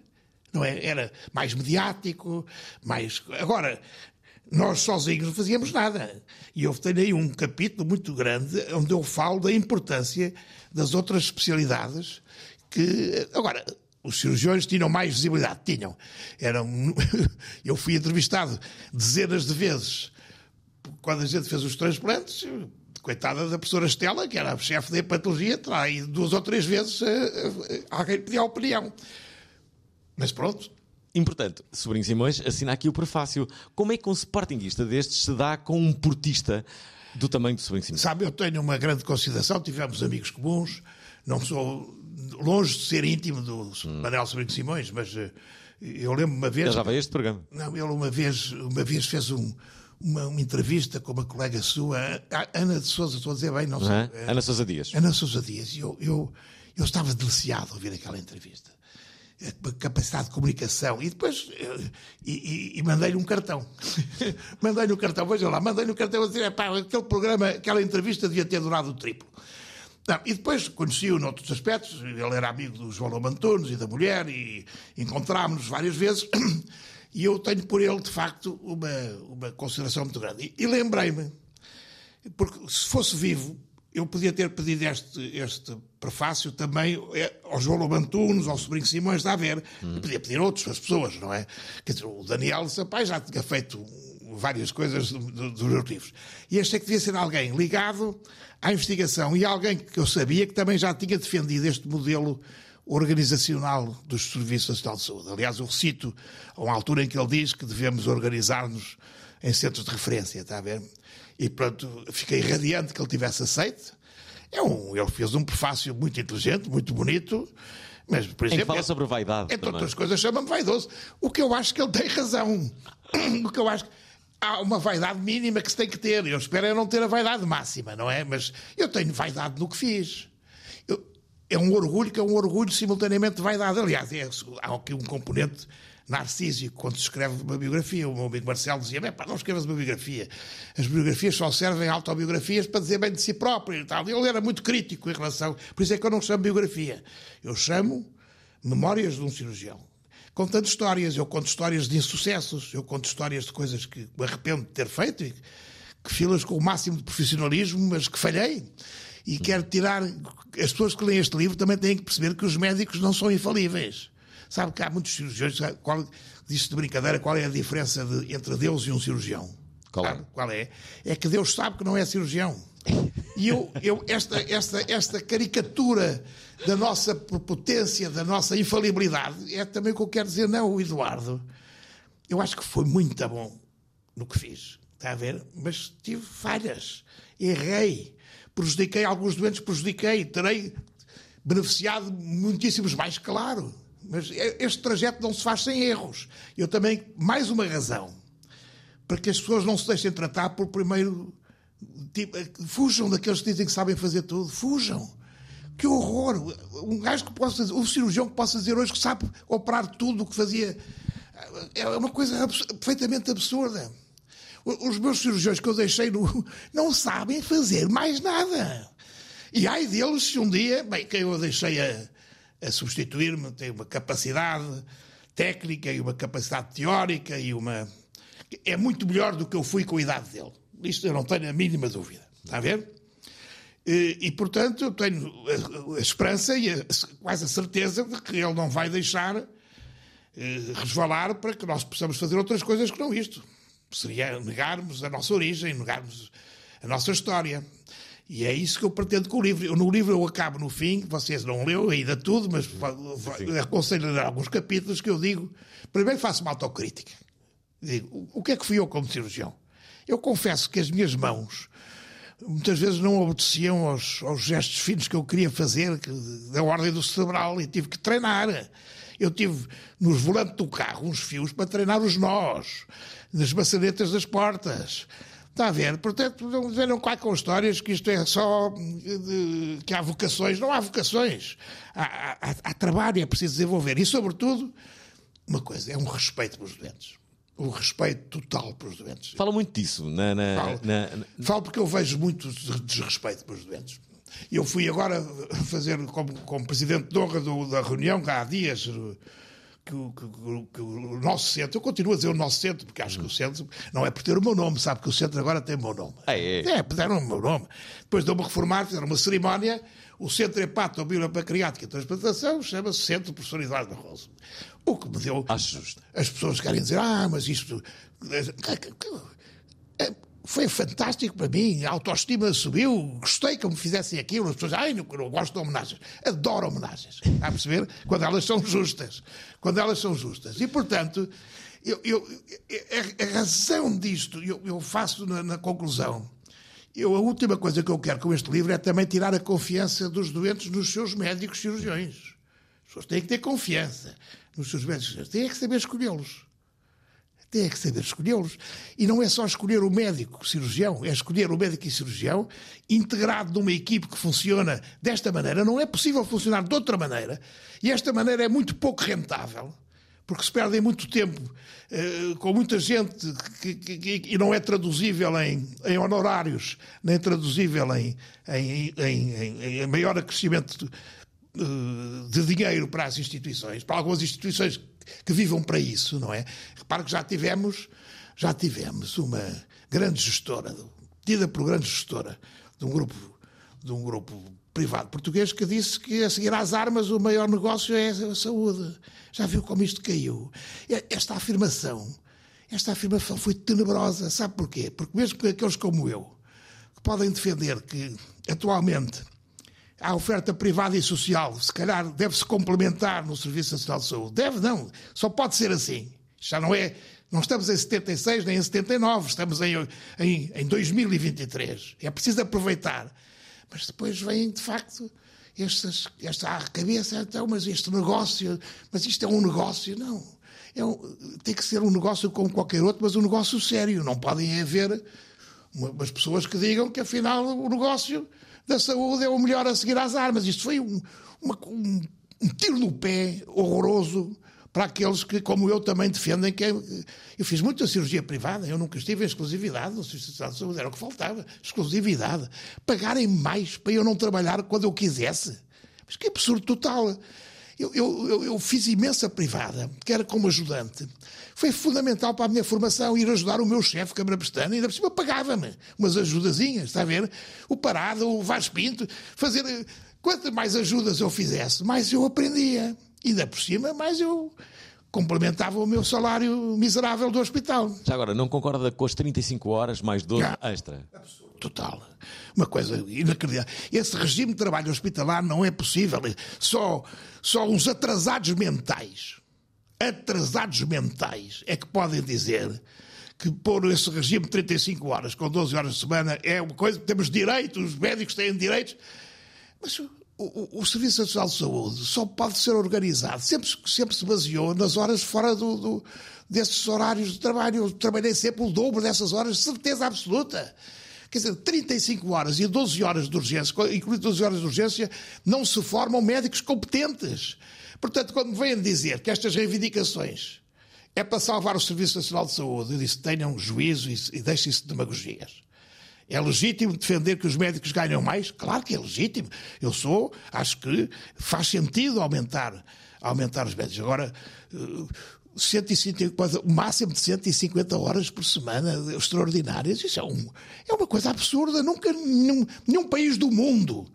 Não é? Era mais mediático, mais. Agora, nós sozinhos não fazíamos nada. E eu tenho aí um capítulo muito grande onde eu falo da importância das outras especialidades que. Agora, os cirurgiões tinham mais visibilidade, tinham. Eram, eu fui entrevistado dezenas de vezes quando a gente fez os transplantes, coitada da professora Estela, que era a chefe da hepatologia, terá aí duas ou três vezes alguém pedir a opinião. Mas pronto, Importante, Sobrinho Simões assina aqui o prefácio. Como é que um sportinguista destes se dá com um portista do tamanho do Sobrinho Simões? sabe, eu tenho uma grande consideração, tivemos amigos comuns, não sou longe de ser íntimo do Manel Sobrinho de Simões, mas eh, eu lembro uma vez. Ele já veio este programa. Não, ele uma vez, uma vez fez um- uma, uma entrevista com uma colega sua, Ana de Souza, estou a dizer bem, não sei. É? eh, Ana Sousa Dias. Ana Sousa Dias, e eu, eu, eu estava deliciado a ouvir aquela entrevista. A capacidade de comunicação. E depois eh, e, e- e mandei-lhe um cartão. mandei-lhe um cartão, veja lá, mandei-lhe um cartão a dizer: pá, aquele programa, aquela entrevista devia ter durado o triplo. Não, e depois conheci-o noutros aspectos. Ele era amigo do João Lobo Antunes e da mulher, e encontrámos-nos várias vezes. E eu tenho por ele, de facto, uma, uma consideração muito grande. E, e lembrei-me porque se fosse vivo, eu podia ter pedido este, este prefácio também eh, ao João Lobantunos, ao Sobrinho Simões, está a ver. Eu podia pedir a outras pessoas, não é? Quer dizer, o Daniel Sampaio já tinha feito várias coisas do- do- dos meus livros. E este é que devia ser alguém ligado à investigação e alguém que eu sabia que também já tinha defendido este modelo organizacional dos Serviços Nacional de Saúde. Aliás, eu cito a uma altura em que ele diz que devemos organizar-nos em centros de referência, está a ver? E pronto, fiquei radiante que ele tivesse aceito. É um, ele fez um prefácio muito inteligente, muito bonito, mas, por Em que exemplo. fala sobre vaidade. Entre também. outras coisas, chama-me vaidoso. O que eu acho que ele tem razão. O que eu acho que há uma vaidade mínima que se tem que ter. Eu espero é não ter a vaidade máxima, não é? Mas eu tenho vaidade no que fiz. Eu- é um orgulho que é um orgulho simultaneamente de vaidade. Aliás, é- há aqui um componente narcísico quando se escreve uma biografia. O meu amigo Marcelo dizia: "Bem, pá, não escrevas uma biografia. As biografias só servem autobiografias para dizer bem de si próprio e tal. Ele era muito crítico em relação. Por isso é que eu não chamo biografia. Eu chamo Memórias de um Cirurgião. Contando histórias, eu conto histórias de insucessos, eu conto histórias de coisas que me arrependo de ter feito e que filas com o máximo de profissionalismo, mas que falhei. E quero tirar. As pessoas que leem este livro também têm que perceber que os médicos não são infalíveis. Sabe que há muitos cirurgiões. Qual, disse de brincadeira qual é a diferença de- entre Deus e um cirurgião. Qual é? Qual é? É que Deus sabe que não é cirurgião. E eu, eu esta, esta, esta caricatura da nossa prepotência, da nossa infalibilidade, é também o que eu quero dizer. Não, o Eduardo, eu acho que foi muito bom no que fiz, está a ver? Mas tive falhas, errei, prejudiquei alguns doentes, prejudiquei, terei beneficiado muitíssimos mais, claro. Mas este trajeto não se faz sem erros. Eu também, mais uma razão, para que as pessoas não se deixem tratar por primeiro. Tipo, fujam daqueles que dizem que sabem fazer tudo. Fujam. Que horror! Um gajo que possa dizer, um cirurgião que possa dizer hoje que sabe operar tudo o que fazia. É uma coisa abs- perfeitamente absurda. Os meus cirurgiões que eu deixei no, não sabem fazer mais nada. E ai deles se um dia, bem, quem eu deixei a, a substituir-me tem uma capacidade, técnica e uma capacidade teórica e uma. É muito melhor do que eu fui com a idade dele. Isto eu não tenho a mínima dúvida. Está a ver? E, e, portanto, eu tenho a, a esperança e a, quase a certeza de que ele não vai deixar eh, resvalar para que nós possamos fazer outras coisas que não isto. Seria negarmos a nossa origem, negarmos a nossa história. E é isso que eu pretendo com o livro. Eu, no livro eu acabo no fim, vocês não leu ainda tudo, mas aconselho a alguns capítulos que eu digo. Primeiro faço uma autocrítica. Digo, o que é que fui eu como cirurgião? Eu confesso que as minhas mãos muitas vezes não obedeciam aos, aos gestos finos que eu queria fazer, que, da ordem do cerebral, e tive que treinar. Eu tive nos volantes do carro uns fios para treinar os nós, nas maçanetas das portas. Está a ver? Portanto, não venham cá com histórias que isto é só que há vocações. Não há vocações. Há, há, há trabalho, é preciso desenvolver. E, sobretudo, uma coisa, é um respeito pelos doentes o respeito total pelos doentes. Fala muito disso. Na, na, falo, na, falo, porque eu vejo muito desrespeito pelos doentes. Eu fui agora fazer como, como presidente de honra do, da reunião, há dias, que, que, que, o nosso centro, eu continuo a dizer o nosso centro, porque acho que o centro não é por ter o meu nome, sabe que o centro agora tem o meu nome. Ah, é, é puseram o meu nome. Depois de eu me reformar, fizeram uma cerimónia, o Centro Hepatobiopacreática e Transplantação chama-se Centro Professor Eduardo Barroso. O que me deu. Acho justo. As pessoas querem dizer, ah, mas isto. Foi fantástico para mim, a autoestima subiu, gostei que me fizessem aquilo. As pessoas, ai, não, não gosto de homenagens. Adoro homenagens. Está a perceber? Quando elas são justas. Quando elas são justas. E, portanto, eu, eu, a, razão disto, eu, eu faço na, na conclusão. Eu, a última coisa que eu quero com este livro é também tirar a confiança dos doentes nos seus médicos cirurgiões. As pessoas têm que ter confiança nos seus médicos cirurgiões. Têm que saber escolhê-los. Têm que saber escolhê-los. E não é só escolher o médico cirurgião, é escolher o médico e cirurgião integrado numa equipe que funciona desta maneira. Não é possível funcionar de outra maneira. E esta maneira é muito pouco rentável porque se perdem muito tempo uh, com muita gente que, que, que, e não é traduzível em, em honorários, nem traduzível em, em, em, em maior acrescimento uh, de dinheiro para as instituições, para algumas instituições que vivam para isso, não é? Repare que já tivemos, já tivemos uma grande gestora, tida por grande gestora, de um grupo, de um grupo privado português que disse que a seguir às armas o maior negócio é a saúde. Já viu como isto caiu? Esta afirmação, esta afirmação foi tenebrosa. Sabe porquê? Porque mesmo que aqueles como eu, que podem defender que atualmente a oferta privada e social, se calhar deve-se complementar no Serviço Nacional de Saúde. Deve não, só pode ser assim. Já não é não estamos em 76 nem em 79, estamos em, em, em 2023. É preciso aproveitar mas depois vêm, de facto, estas, esta à cabeça, então, mas este negócio, mas isto é um negócio. Não. É um, tem que ser um negócio como qualquer outro, mas um negócio sério. Não podem haver umas pessoas que digam que, afinal, o negócio da saúde é o melhor a seguir às armas. Isto foi um, uma, um, um tiro no pé horroroso para aqueles que, como eu, também defendem que. É, eu fiz muita cirurgia privada, eu nunca estive em exclusividade no Serviço de Saúde, era o que faltava. Exclusividade. Pagarem mais para eu não trabalhar quando eu quisesse. Mas que absurdo total. Eu, eu, eu, eu fiz imensa privada, que era como ajudante. Foi fundamental para a minha formação ir ajudar o meu chefe, Câmara Pestana, e ainda por cima pagava-me umas ajudazinhas, está a ver? O Parado, o Vaz Pinto, fazer. Quanto mais ajudas eu fizesse, mais eu aprendia. E ainda por cima, mais eu complementava o meu salário miserável do hospital. Já agora, não concorda com as 35 horas mais 12 ah, extra? Total. Uma coisa inacreditável. Esse regime de trabalho hospitalar não é possível. Só, só uns atrasados mentais, atrasados mentais, é que podem dizer que pôr esse regime de 35 horas com 12 horas de semana é uma coisa, temos direitos, os médicos têm direitos. Mas o, o, Serviço Nacional de Saúde só pode ser organizado, sempre, sempre se baseou nas horas fora do, do, desses horários de trabalho. Eu trabalhei sempre o dobro dessas horas, certeza absoluta. Quer dizer, 35 horas e 12 horas de urgência, incluindo 12 horas de urgência, não se formam médicos competentes. Portanto, quando me vêm dizer que estas reivindicações é para salvar o Serviço Nacional de Saúde, eu disse: tenham juízo e, e deixem-se de demagogias. É legítimo defender que os médicos ganham mais? Claro que é legítimo. Eu sou, acho que faz sentido aumentar, aumentar os médicos. Agora, eh, 150, o máximo de 150 horas por semana extraordinárias, isso é, um, é uma coisa absurda. Nunca, nenhum, nenhum país do mundo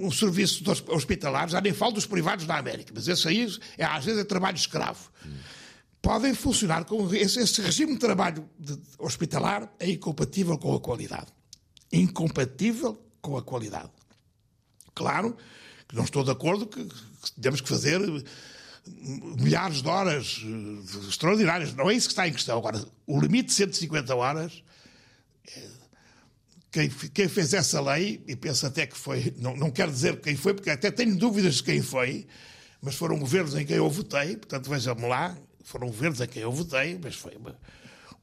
um serviço hospitalar, já nem falo dos privados da América, mas esse aí é, às vezes é trabalho escravo. Podem funcionar com esse, esse regime de trabalho de hospitalar é incompatível com a qualidade. Incompatível com a qualidade. Claro que não estou de acordo que, que temos que fazer milhares de horas eh, extraordinárias. Não é isso que está em questão. Agora, o limite de 150 horas, eh, quem, quem fez essa lei, e penso até que foi, não, não quero dizer quem foi, porque até tenho dúvidas de quem foi, mas foram governos em quem eu votei, portanto vejam-me lá, foram governos em quem eu votei, mas foi uma,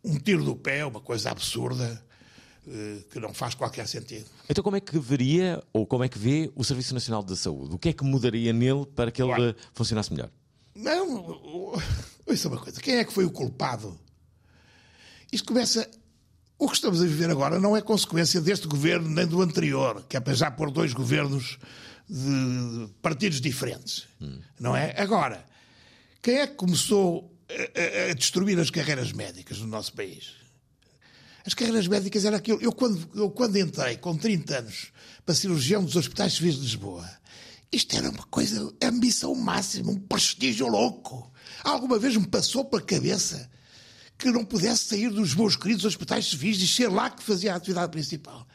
um tiro do pé, uma coisa absurda eh, que não faz qualquer sentido. Então, como é que veria ou como é que vê o Serviço Nacional de Saúde? O que é que mudaria nele para que ele claro. funcionasse melhor? Não, isso é uma coisa. Quem é que foi o culpado? Isto começa. O que estamos a viver agora não é consequência deste governo nem do anterior, que é já por dois governos de partidos diferentes. Hum. Não é? Agora, quem é que começou a, a, destruir as carreiras médicas no nosso país? As carreiras médicas era aquilo. Eu quando, eu, quando entrei, com 30 anos, para cirurgião dos hospitais civis de Lisboa, isto era uma coisa, ambição máxima, um prestígio louco. Alguma vez me passou pela cabeça que não pudesse sair dos meus queridos hospitais civis e ser lá que fazia a atividade principal.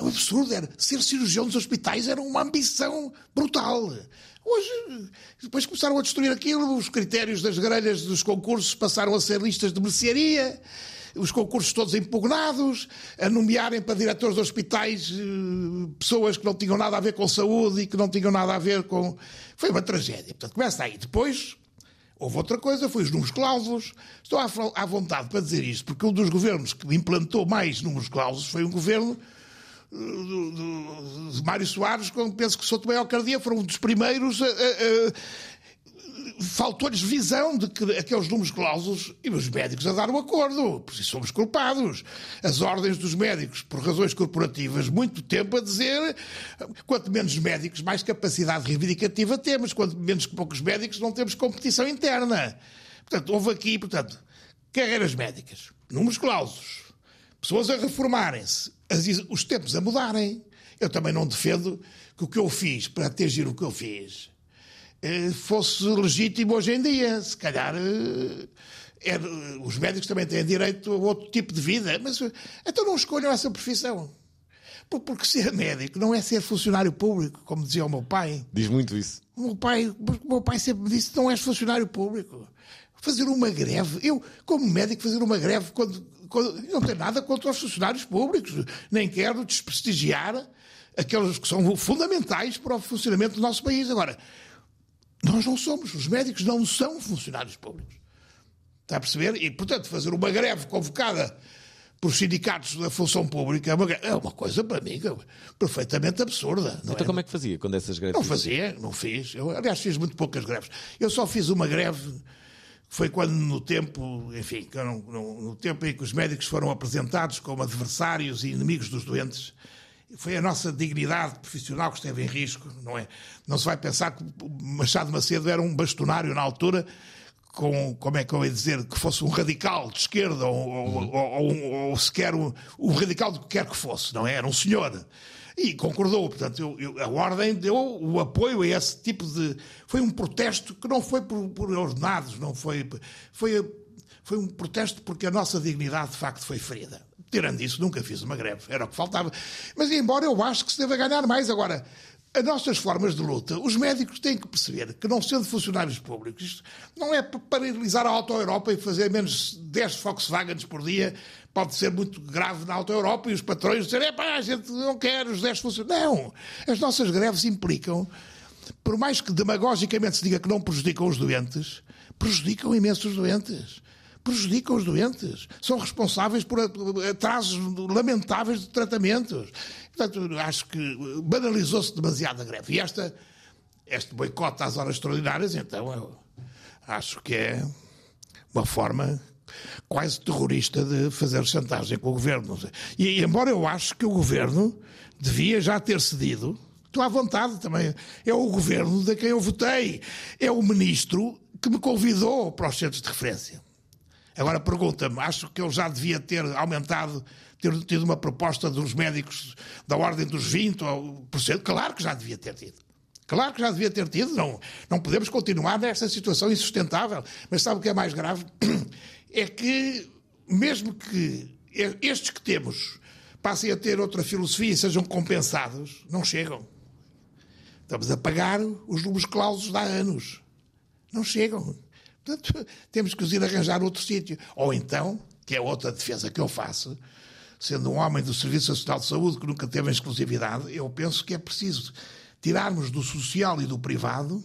É um absurdo, era ser cirurgião dos hospitais era uma ambição brutal. Hoje, depois começaram a destruir aquilo, os critérios das grelhas dos concursos passaram a ser listas de mercearia os concursos todos impugnados, a nomearem para diretores de hospitais eh, pessoas que não tinham nada a ver com saúde e que não tinham nada a ver com. Foi uma tragédia. Portanto, começa aí. Depois, houve outra coisa, foi os números clausos. Estou à vontade para dizer isto, porque um dos governos que implantou mais números clausos foi um governo eh, de Mário Soares, quando penso que Souto Maior Cardia foram um dos primeiros a, a, faltou-lhes visão de que aqueles números clausos e os médicos a dar o acordo, por somos culpados. As ordens dos médicos, por razões corporativas, muito tempo a dizer quanto menos médicos, mais capacidade reivindicativa temos, quanto menos poucos médicos, não temos competição interna. Portanto, houve aqui, portanto, carreiras médicas, números clausos, pessoas a reformarem-se, os tempos a mudarem. Eu também não defendo que o que eu fiz para atingir o que eu fiz eh, fosse legítimo hoje em dia. Se calhar é, os médicos também têm direito a outro tipo de vida, mas então não escolham essa profissão. Porque ser médico não é ser funcionário público, como dizia o meu pai. Diz muito isso. O meu pai, o meu pai sempre me disse: não és funcionário público. Fazer uma greve, eu, como médico, fazer uma greve quando não tenho nada contra os funcionários públicos, nem quero desprestigiar aqueles que são fundamentais para o funcionamento do nosso país. Agora, nós não somos, os médicos não são funcionários públicos. Está a perceber? E, portanto, fazer uma greve convocada por sindicatos da função pública é uma, é uma coisa, para mim, perfeitamente absurda. então, é? como é que fazia quando essas greves? Não fazia, não fiz. Eu, aliás, fiz muito poucas greves. Eu só fiz uma greve, foi quando, no tempo, enfim, no, tempo em que os médicos foram apresentados como adversários e inimigos dos doentes foi a nossa dignidade profissional que esteve em risco, não é? Não se vai pensar que Machado Macedo era um bastonário na altura, com, como é que eu ia dizer, que fosse um radical de esquerda ou, ou, ou, ou sequer um, um, radical do que quer que fosse, não é? Era um senhor. E concordou, portanto, eu, eu, a Ordem deu o apoio a esse tipo de. Foi um protesto que não foi por, por ordenados, não foi. Foi, foi um protesto porque a nossa dignidade de facto foi ferida. Tirando isso, nunca fiz uma greve, era o que faltava. Mas, embora eu acho que se deva ganhar mais. Agora, as nossas formas de luta, os médicos têm que perceber que, não sendo funcionários públicos, isto não é para paralisar a Auto-Europa e fazer menos 10 Volkswagens por dia, pode ser muito grave na Auto-Europa e os patrões dizerem, pá, a gente não quer os 10 funcionários. Não! As nossas greves implicam, por mais que demagogicamente se diga que não prejudicam os doentes, prejudicam imensos os doentes prejudicam os doentes, são responsáveis por atrasos lamentáveis de tratamentos. Portanto, acho que banalizou-se demasiado a greve. E esta, este boicote às horas extraordinárias, então, acho que é uma forma quase terrorista de fazer chantagem com o governo. E, embora eu acho que o governo devia já ter cedido, Estou à vontade também. É o governo de quem eu votei. É o ministro que me convidou para os centros de referência. Agora pergunta-me, acho que ele já devia ter aumentado, ter tido uma proposta dos médicos da ordem dos 20%. Claro que já devia ter tido. Claro que já devia ter tido. Não, não podemos continuar nesta situação insustentável. Mas sabe o que é mais grave? É que, mesmo que estes que temos passem a ter outra filosofia e sejam compensados, não chegam. Estamos a pagar os números clausos há anos. Não chegam. Portanto, temos que os ir arranjar outro sítio. Ou então, que é outra defesa que eu faço, sendo um homem do Serviço Nacional de Saúde que nunca teve exclusividade, eu penso que é preciso tirarmos do social e do privado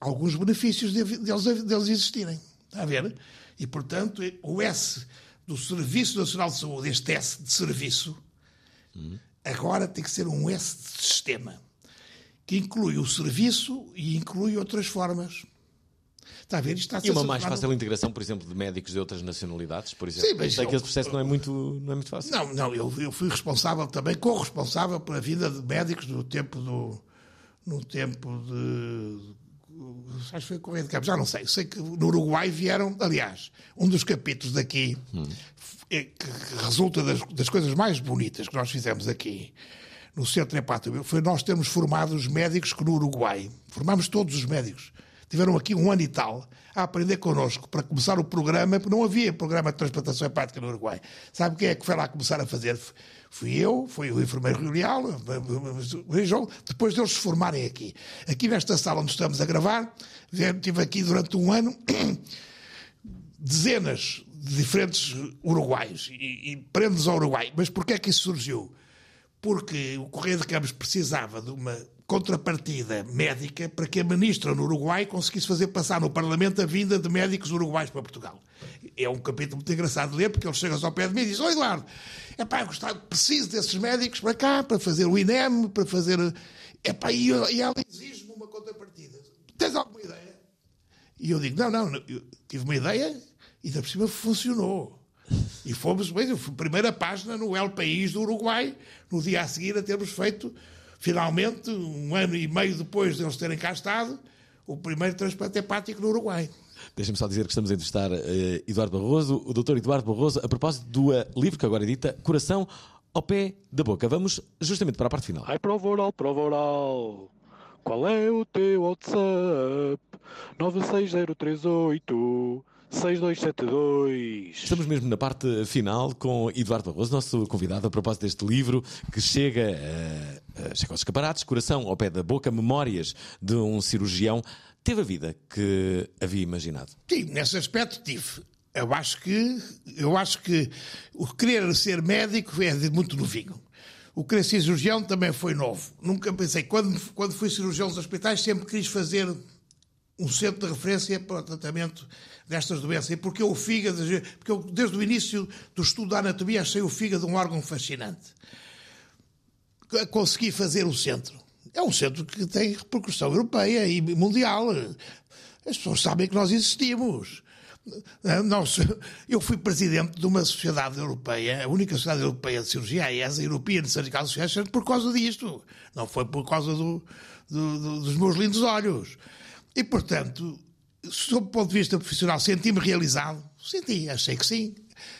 alguns benefícios deles, deles existirem. Está a ver? E, portanto, o S do Serviço Nacional de Saúde, este S de serviço, agora tem que ser um S de sistema, que inclui o serviço e inclui outras formas. Está a ver? Está a e uma mais fácil integração, por exemplo, de médicos de outras nacionalidades, por exemplo. Sim, mas Sei eu, que esse processo não é muito, não é muito fácil. Não, não, eu, eu fui responsável também, corresponsável pela vida de médicos no tempo do. no tempo de. Acho que foi Correia de Campos, já não sei. Sei que no Uruguai vieram, aliás, um dos capítulos daqui, hum. é, que resulta das, das coisas mais bonitas que nós fizemos aqui, no Centro Hepático, foi nós termos formado os médicos que no Uruguai, formámos todos os médicos, tiveram aqui um ano e tal a aprender connosco para começar o programa, porque não havia programa de transplantação hepática no Uruguai. Sabe quem é que foi lá começar a fazer? Fui eu, foi o enfermeiro Real, vejam, depois deles se formarem aqui. Aqui nesta sala onde estamos a gravar, tive aqui durante um ano dezenas de diferentes uruguaios e, e prendes ao Uruguai. Mas porquê é que isso surgiu? Porque o Correio de Campos precisava de uma contrapartida médica para que a ministra no Uruguai conseguisse fazer passar no Parlamento a vinda de médicos uruguais para Portugal. É um capítulo muito engraçado de ler, porque ele chega ao pé de mim e diz: Ó oh, Eduardo, é pá, gostava, preciso desses médicos para cá, para fazer o INEM, para fazer. É pá, e, e ela exige-me uma contrapartida. Tens alguma ideia? E eu digo: Não, não, eu tive uma ideia e da por cima funcionou. E fomos, bem, primeira página no El País do Uruguai, no dia a seguir a termos feito finalmente, um ano e meio depois de eles terem cá estado, o primeiro transplante hepático no Uruguai. Deixa-me só dizer que estamos a entrevistar uh, Eduardo Barroso, o doutor Eduardo Barroso, a propósito do uh, livro que agora edita, Coração ao Pé da Boca. Vamos justamente para a parte final. Ai, prova oral, prova oral. Qual é o teu WhatsApp? 96038 6272. Estamos mesmo na parte final com Eduardo Barroso, nosso convidado, a propósito deste livro que chega, uh, chega aos escaparates, Coração ao pé da boca, Memórias de um cirurgião. Teve a vida que havia imaginado? Sim, nesse aspecto tive. Eu acho que, eu acho que o querer ser médico é de muito novinho. O querer ser cirurgião também foi novo. Nunca pensei, quando, quando fui cirurgião dos hospitais, sempre quis fazer um centro de referência para o tratamento destas doenças. E porque o fígado, porque eu, desde o início do estudo da anatomia, achei o fígado um órgão fascinante. Consegui fazer o centro. É um centro que tem repercussão europeia e mundial. As pessoas sabem que nós existimos. Nós, eu fui presidente de uma sociedade europeia, a única sociedade europeia de cirurgia, a ESA, European Surgical Association, por causa disto. Não foi por causa do, do, do, dos meus lindos olhos. E, portanto, sob o ponto de vista profissional, senti-me realizado? Senti, achei que sim.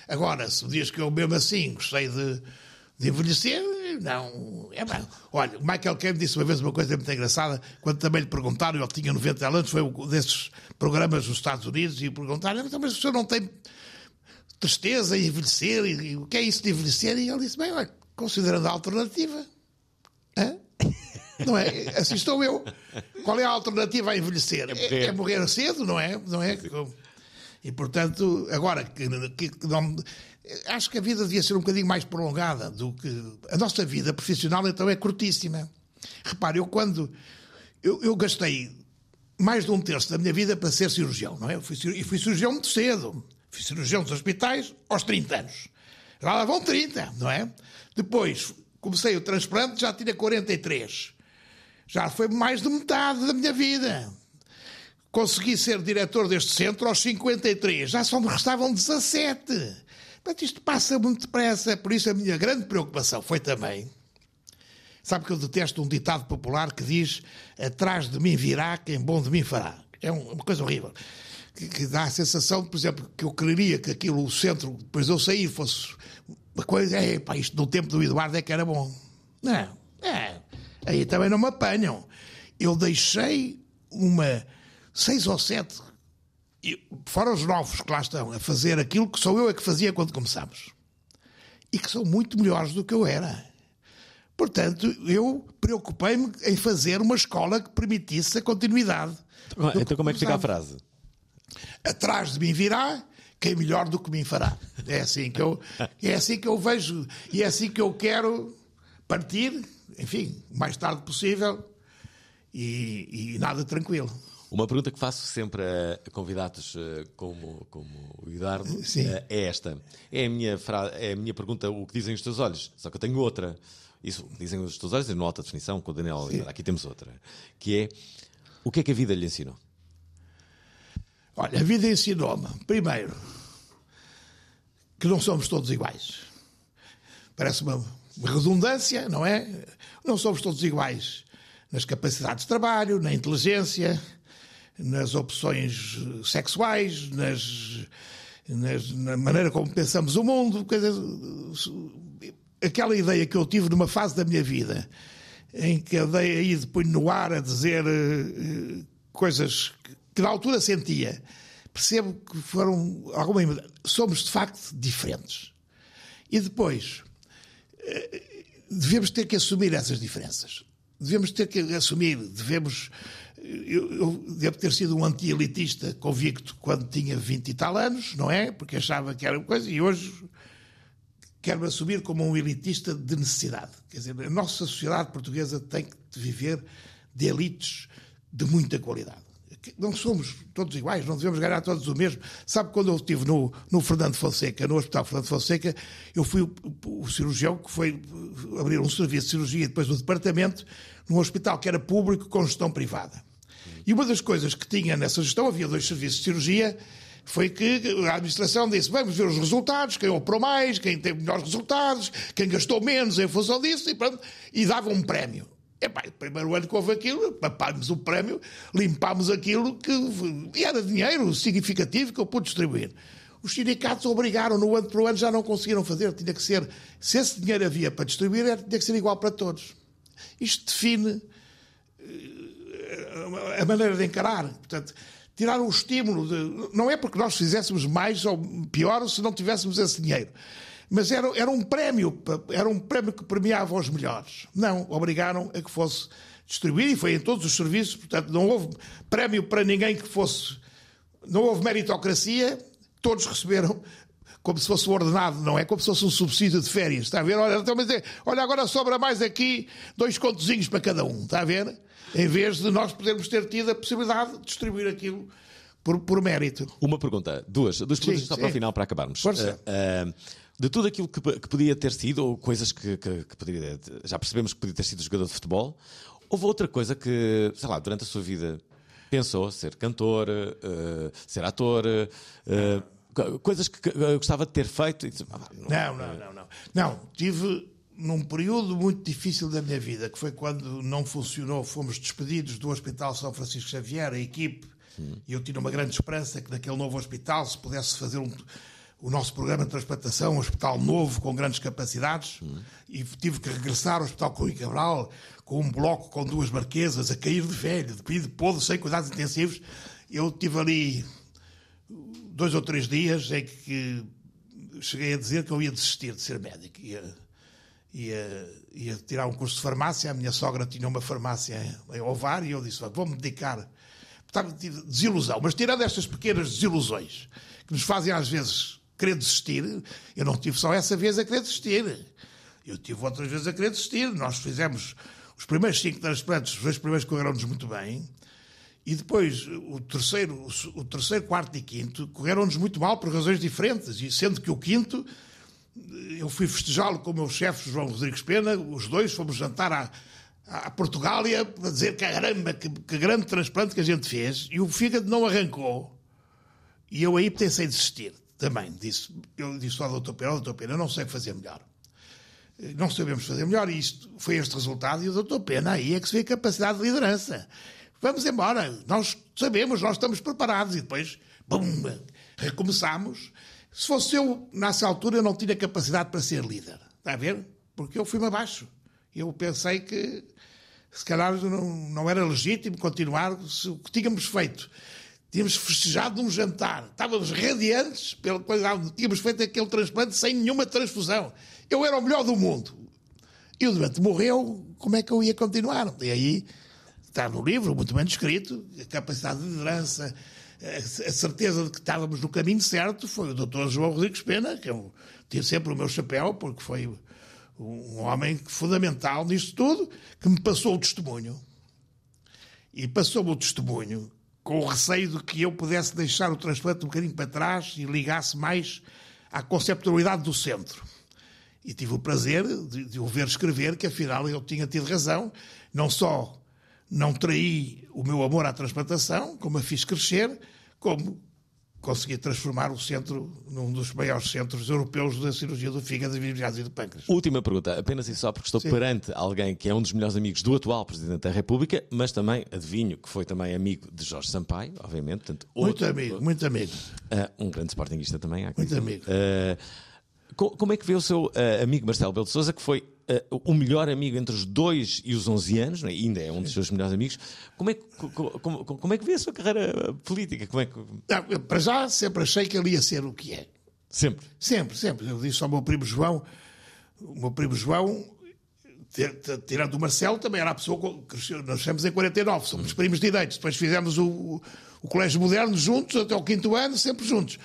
Agora, se diz que eu mesmo assim gostei de, de envelhecer, não. É bem. Olha, o Michael Caine disse uma vez uma coisa muito engraçada, quando também lhe perguntaram, ele tinha 90 anos, foi um desses programas nos Estados Unidos, e perguntaram, então, mas o senhor não tem tristeza em envelhecer? E, e, o que é isso de envelhecer? E ele disse, bem, olha, considerando a alternativa. Hã? Não é? Assim estou eu. Qual é a alternativa a envelhecer? É morrer, é, é morrer cedo, não é? Não é? E portanto, agora que, que não, acho que a vida devia ser um bocadinho mais prolongada do que a nossa vida profissional então é curtíssima. Repare, eu quando eu, eu gastei mais de um terço da minha vida para ser cirurgião, não é? Eu fui, e fui cirurgião muito cedo. Fui cirurgião dos hospitais aos 30 anos. Já lá vão 30, não é? Depois comecei o transplante, já tinha 43. Já foi mais de metade da minha vida. Consegui ser diretor deste centro aos 53, já só me restavam 17. Mas isto passa muito depressa, por isso a minha grande preocupação foi também Sabe que eu detesto um ditado popular que diz: atrás de mim virá quem bom de mim fará. É um- uma coisa horrível. Que, que dá a sensação, por exemplo, que eu quereria que aquilo, o centro, depois de eu sair, fosse uma coisa. É, pá, isto no tempo do Eduardo é que era bom. Não, é. Aí também não me apanham. Eu deixei uma seis ou sete, fora os novos que lá estão, a fazer aquilo que sou eu a que fazia quando começámos. E que são muito melhores do que eu era. Portanto, eu preocupei-me em fazer uma escola que permitisse a continuidade. do Então como é que fica a frase? Atrás de mim virá quem melhor do que mim fará. É assim que eu, é assim que eu vejo e é assim que eu quero partir, enfim, o mais tarde possível e, e nada tranquilo. Uma pergunta que faço sempre a convidados eh, como, como o Eduardo Sim. eh, é esta. É a, minha fra... é a minha pergunta, o que dizem os teus olhos. Só que eu tenho outra. Isso, dizem os teus olhos, é numa alta definição, com o Daniel Oliveira. Aqui temos outra. Que é, o que é que a vida lhe ensinou? Olha, a vida ensinou-me, primeiro, que não somos todos iguais. Parece uma redundância, não é? Não somos todos iguais nas capacidades de trabalho, na inteligência, nas opções sexuais, nas, nas- na maneira como pensamos o mundo. aquela ideia que eu tive numa fase da minha vida em que andei aí de punho no ar a dizer eh, coisas que, que na altura sentia, percebo que foram alguma somos de facto diferentes. E depois devemos ter que assumir essas diferenças. Devemos ter que assumir, devemos. Eu, eu devo ter sido um anti-elitista convicto quando tinha 20 e tal anos, não é? Porque achava que era uma coisa, e hoje quero-me assumir como um elitista de necessidade. Quer dizer, a nossa sociedade portuguesa tem que viver de elites de muita qualidade. Não somos todos iguais, não devemos ganhar todos o mesmo. Sabe, quando eu estive no, no Fernando Fonseca, no Hospital Fernando Fonseca, eu fui o, o cirurgião que foi abrir um serviço de cirurgia e depois o departamento num hospital que era público com gestão privada. E uma das coisas que tinha nessa gestão, havia dois serviços de cirurgia, foi que a administração disse: vamos ver os resultados, quem operou mais, quem teve melhores resultados, quem gastou menos em função disso, e, pronto, e dava um prémio. Epá, primeiro ano que houve aquilo, papámos o prémio, limpámos aquilo que e era dinheiro significativo que eu pude distribuir. Os sindicatos obrigaram no ano para o ano, já não conseguiram fazer, tinha que ser, se esse dinheiro havia para distribuir, tinha que ser igual para todos. Isto define a maneira de encarar. Portanto, tirar o estímulo. De, não é porque nós fizéssemos mais ou pior se não tivéssemos esse dinheiro. Mas era, era um prémio, era um prémio que premiava os melhores. Não, obrigaram a que fosse distribuído e foi em todos os serviços, portanto, não houve prémio para ninguém que fosse. Não houve meritocracia, todos receberam como se fosse um ordenado, não é? Como se fosse um subsídio de férias, está a ver? Olha, então, mas é- olha agora sobra mais aqui dois contozinhos para cada um, está a ver? Em vez de nós podermos ter tido a possibilidade de distribuir aquilo por, por mérito. Uma pergunta, duas, duas perguntas Sim, só sim. para o final, para acabarmos. Força. Ah, ah, de tudo aquilo que, que podia ter sido, ou coisas que, que- que poderia. Já percebemos que podia ter sido jogador de futebol, houve outra coisa que, sei lá, durante a sua vida pensou ser cantor, ah, ser ator, co- coisas que, gostava de ter feito. disse, "Ah, Não, não, não, não. Não, tive num período muito difícil da minha vida, que foi quando não funcionou, fomos despedidos do Hospital São Francisco Xavier, a equipe, e eu tinha uma grande esperança que naquele novo hospital se pudesse fazer um- o nosso programa de transplantação, um hospital novo, com grandes capacidades, e tive que regressar ao Hospital Rui Cabral, com um bloco com duas marquesas, a cair de velho, de pedido podre, sem cuidados intensivos. Eu tive ali dois ou três dias em que cheguei a dizer que eu ia desistir de ser médico. Ia, ia, ia tirar um curso de farmácia. A minha sogra tinha uma farmácia em Ovar e eu disse: "Olha, vou-me dedicar. Desilusão. Mas tirando estas pequenas desilusões que nos fazem às vezes querer desistir, eu não tive só essa vez a querer desistir. Eu tive outras vezes a querer desistir. Nós fizemos os primeiros cinco transplantes, os dois primeiros correram-nos muito bem. E depois, o terceiro, o terceiro, quarto e quinto correram-nos muito mal por razões diferentes. E sendo que o quinto, eu fui festejá-lo com o meu chefe, João Rodrigues Pena, os dois fomos jantar à, à Portugália para dizer caramba, que, que grande transplante que a gente fez. E o fígado não arrancou. E eu aí pensei desistir também. Disse, eu disse ao doutor Pena, "Ó, doutor Pena, eu não sei fazer melhor. não sabemos fazer melhor. E isto foi este resultado e o doutor Pena aí é que se vê a capacidade de liderança. Vamos embora, nós sabemos, nós estamos preparados. E depois, bum, recomeçamos. Se fosse eu, nessa altura, eu não tinha capacidade para ser líder. Está a ver? Porque eu fui-me abaixo. Eu pensei que se calhar não, não era legítimo continuar se o que tínhamos feito. Tínhamos festejado num jantar, estávamos radiantes pela qualidade, tínhamos feito aquele transplante sem nenhuma transfusão. Eu era o melhor do mundo. E o doente morreu, como é que eu ia continuar? E aí está no livro, muito bem descrito, a capacidade de liderança, a certeza de que estávamos no caminho certo foi o Dr. João Rodrigues Pena, que eu tive sempre o meu chapéu, porque foi um homem fundamental nisto tudo, que me passou o testemunho. E passou-me o testemunho com o receio de que eu pudesse deixar o transplante um bocadinho para trás e ligasse mais à conceptualidade do centro. E tive o prazer de, de o ver escrever que afinal eu tinha tido razão, não só não traí o meu amor à transplantação, como a fiz crescer, como consegui transformar o centro num dos maiores centros europeus da cirurgia do fígado, e do pâncreas. Última pergunta, apenas e só porque estou Sim. perante alguém que é um dos melhores amigos do atual Presidente da República, mas também, adivinho, que foi também amigo de Jorge Sampaio, obviamente. Portanto, muito amigo, muito amigo. Uh, um grande sportinguista também. Muito amigo. Uh, como é que vê o seu uh, amigo Marcelo Belo de Souza, que foi uh, o melhor amigo entre os 2 e os 11 anos, né? ainda é um dos seus melhores amigos, como é, que, como, como, é que vê a sua carreira política? Como é que... Não, para já, sempre achei que ele ia ser o que é. Sempre? Sempre, sempre. Eu disse ao meu primo João, o meu primo João, tirando o Marcelo, também era a pessoa que cresceu. Nós estamos em 49, somos primos de ideias. Depois fizemos o, o Colégio Moderno juntos, até o quinto ano, sempre juntos.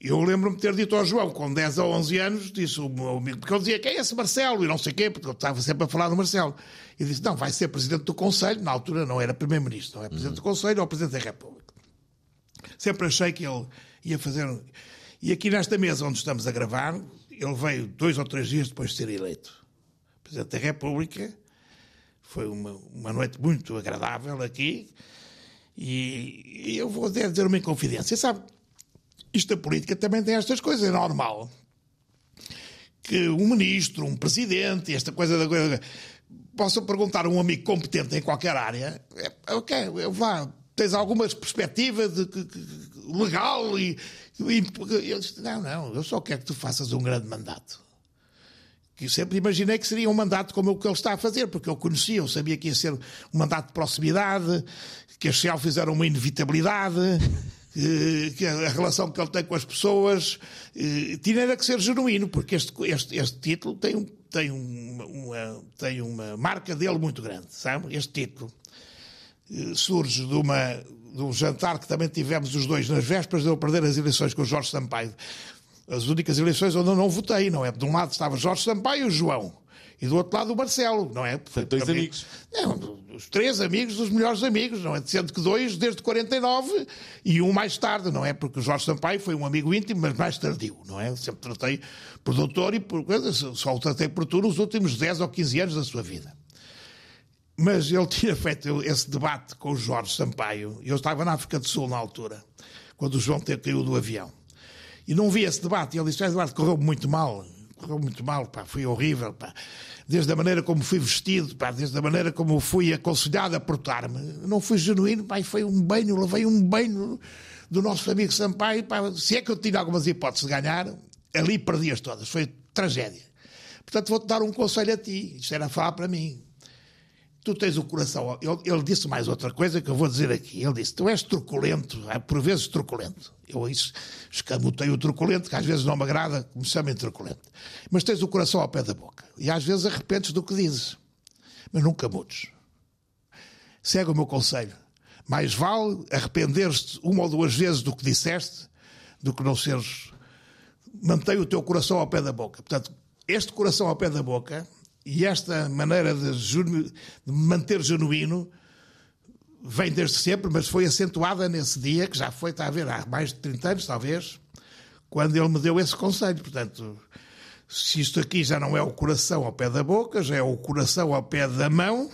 Eu lembro-me de ter dito ao João, com 10 ou 11 anos, disse o meu amigo, porque eu dizia, quem é esse Marcelo? E não sei quê, porque eu estava sempre a falar do Marcelo. E disse, não, vai ser Presidente do Conselho, na altura não era Primeiro-Ministro, não é Presidente do Conselho ou Presidente da República. Sempre achei que ele ia fazer... E aqui nesta mesa onde estamos a gravar, ele veio dois ou três dias depois de ser eleito Presidente da República. Foi uma, uma noite muito agradável aqui. E, e eu vou dizer uma inconfidência. Sabe, isto da política também tem estas coisas, é normal. Que um ministro, um presidente, esta coisa da coisa. Possam perguntar a um amigo competente em qualquer área, é, ok, vá, tens alguma perspectiva de, de, de, legal e, e eu disse, não, não, eu só quero que tu faças um grande mandato. Que eu sempre imaginei que seria um mandato como o que ele está a fazer, porque eu conhecia, eu sabia que ia ser um mandato de proximidade, que as selfies eram uma inevitabilidade, que a relação que ele tem com as pessoas eh, tinha que ser genuíno, porque este, este, este título tem, um, tem, uma, tem uma marca dele muito grande, sabe? Este título eh, surge de, uma, de um jantar que também tivemos os dois nas vésperas de eu perder as eleições com o Jorge Sampaio. As únicas eleições onde eu não votei, não é? De um lado estava Jorge Sampaio e o João e do outro lado o Marcelo, não é? Portanto, dois amigos. Os três amigos dos melhores amigos, não é? Sendo que dois desde 49 e um mais tarde, não é? Porque o Jorge Sampaio foi um amigo íntimo, mas mais tardio, não é? Sempre tratei por doutor e por só o tratei por tu nos últimos 10 ou 15 anos da sua vida. Mas ele tinha feito esse debate com o Jorge Sampaio, eu estava na África do Sul na altura, quando o João caiu do avião. E não vi esse debate, e ele disse: Eduardo, correu muito mal correu muito mal, pá, foi horrível, pá. Desde a maneira como fui vestido, pá, desde a maneira como fui aconselhado a portar-me. Não fui genuíno, pá, foi um banho, levei um banho do nosso amigo Sampaio, pá. Se é que eu tinha algumas hipóteses de ganhar, ali perdi-as todas, foi tragédia. Portanto, vou-te dar um conselho a ti, isto era falar para mim tu tens o coração. Ele, ele, disse mais outra coisa que eu vou dizer aqui. Ele disse: Tu és truculento, é por vezes truculento. Eu isso escamotei o truculento, que às vezes não me agrada que me chamem truculento. Mas tens o coração ao pé da boca. E às vezes arrependes do que dizes. Mas nunca mudes. Segue o meu conselho. Mais vale arrepender-te uma ou duas vezes do que disseste do que não seres. Mantém o teu coração ao pé da boca. Portanto, este coração ao pé da boca e esta maneira de, de manter genuíno vem desde sempre, mas foi acentuada nesse dia, que já foi, está a ver, há mais de 30 anos, talvez, quando ele me deu esse conselho. Portanto, se isto aqui já não é o coração ao pé da boca, já é o coração ao pé da mão,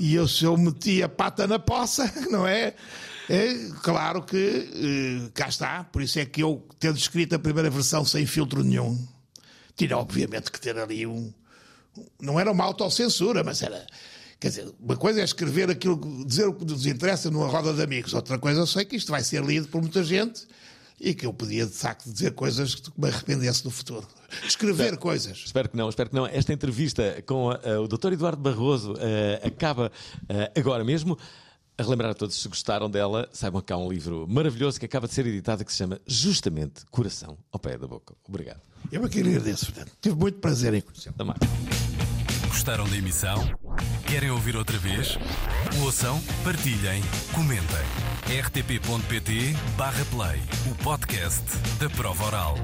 e eu, se eu meti a pata na poça, não é? É claro que eh, cá está, por isso é que eu, tendo escrito a primeira versão sem filtro nenhum, tinha obviamente que ter ali um. Não era uma autocensura, mas era. Quer dizer, uma coisa é escrever aquilo, dizer o que nos interessa numa roda de amigos, outra coisa eu sei que isto vai ser lido por muita gente e que eu podia de facto dizer coisas que me arrependesse no futuro. Escrever Espero- coisas. Espero que não, espero que não. Esta entrevista com ah, o Dr. Eduardo Barroso ah, acaba ah, agora mesmo. A relembrar a todos, se gostaram dela, saibam que há um livro maravilhoso que acaba de ser editado que se chama justamente Coração ao Pé da Boca. Obrigado. Eu aqui agradeço, Fernando. Tive muito prazer em conhecê-lo. Mais. Gostaram da emissão? Querem ouvir outra vez? Ouçam, partilhem, comentem. rtp.pt/play o podcast da prova oral.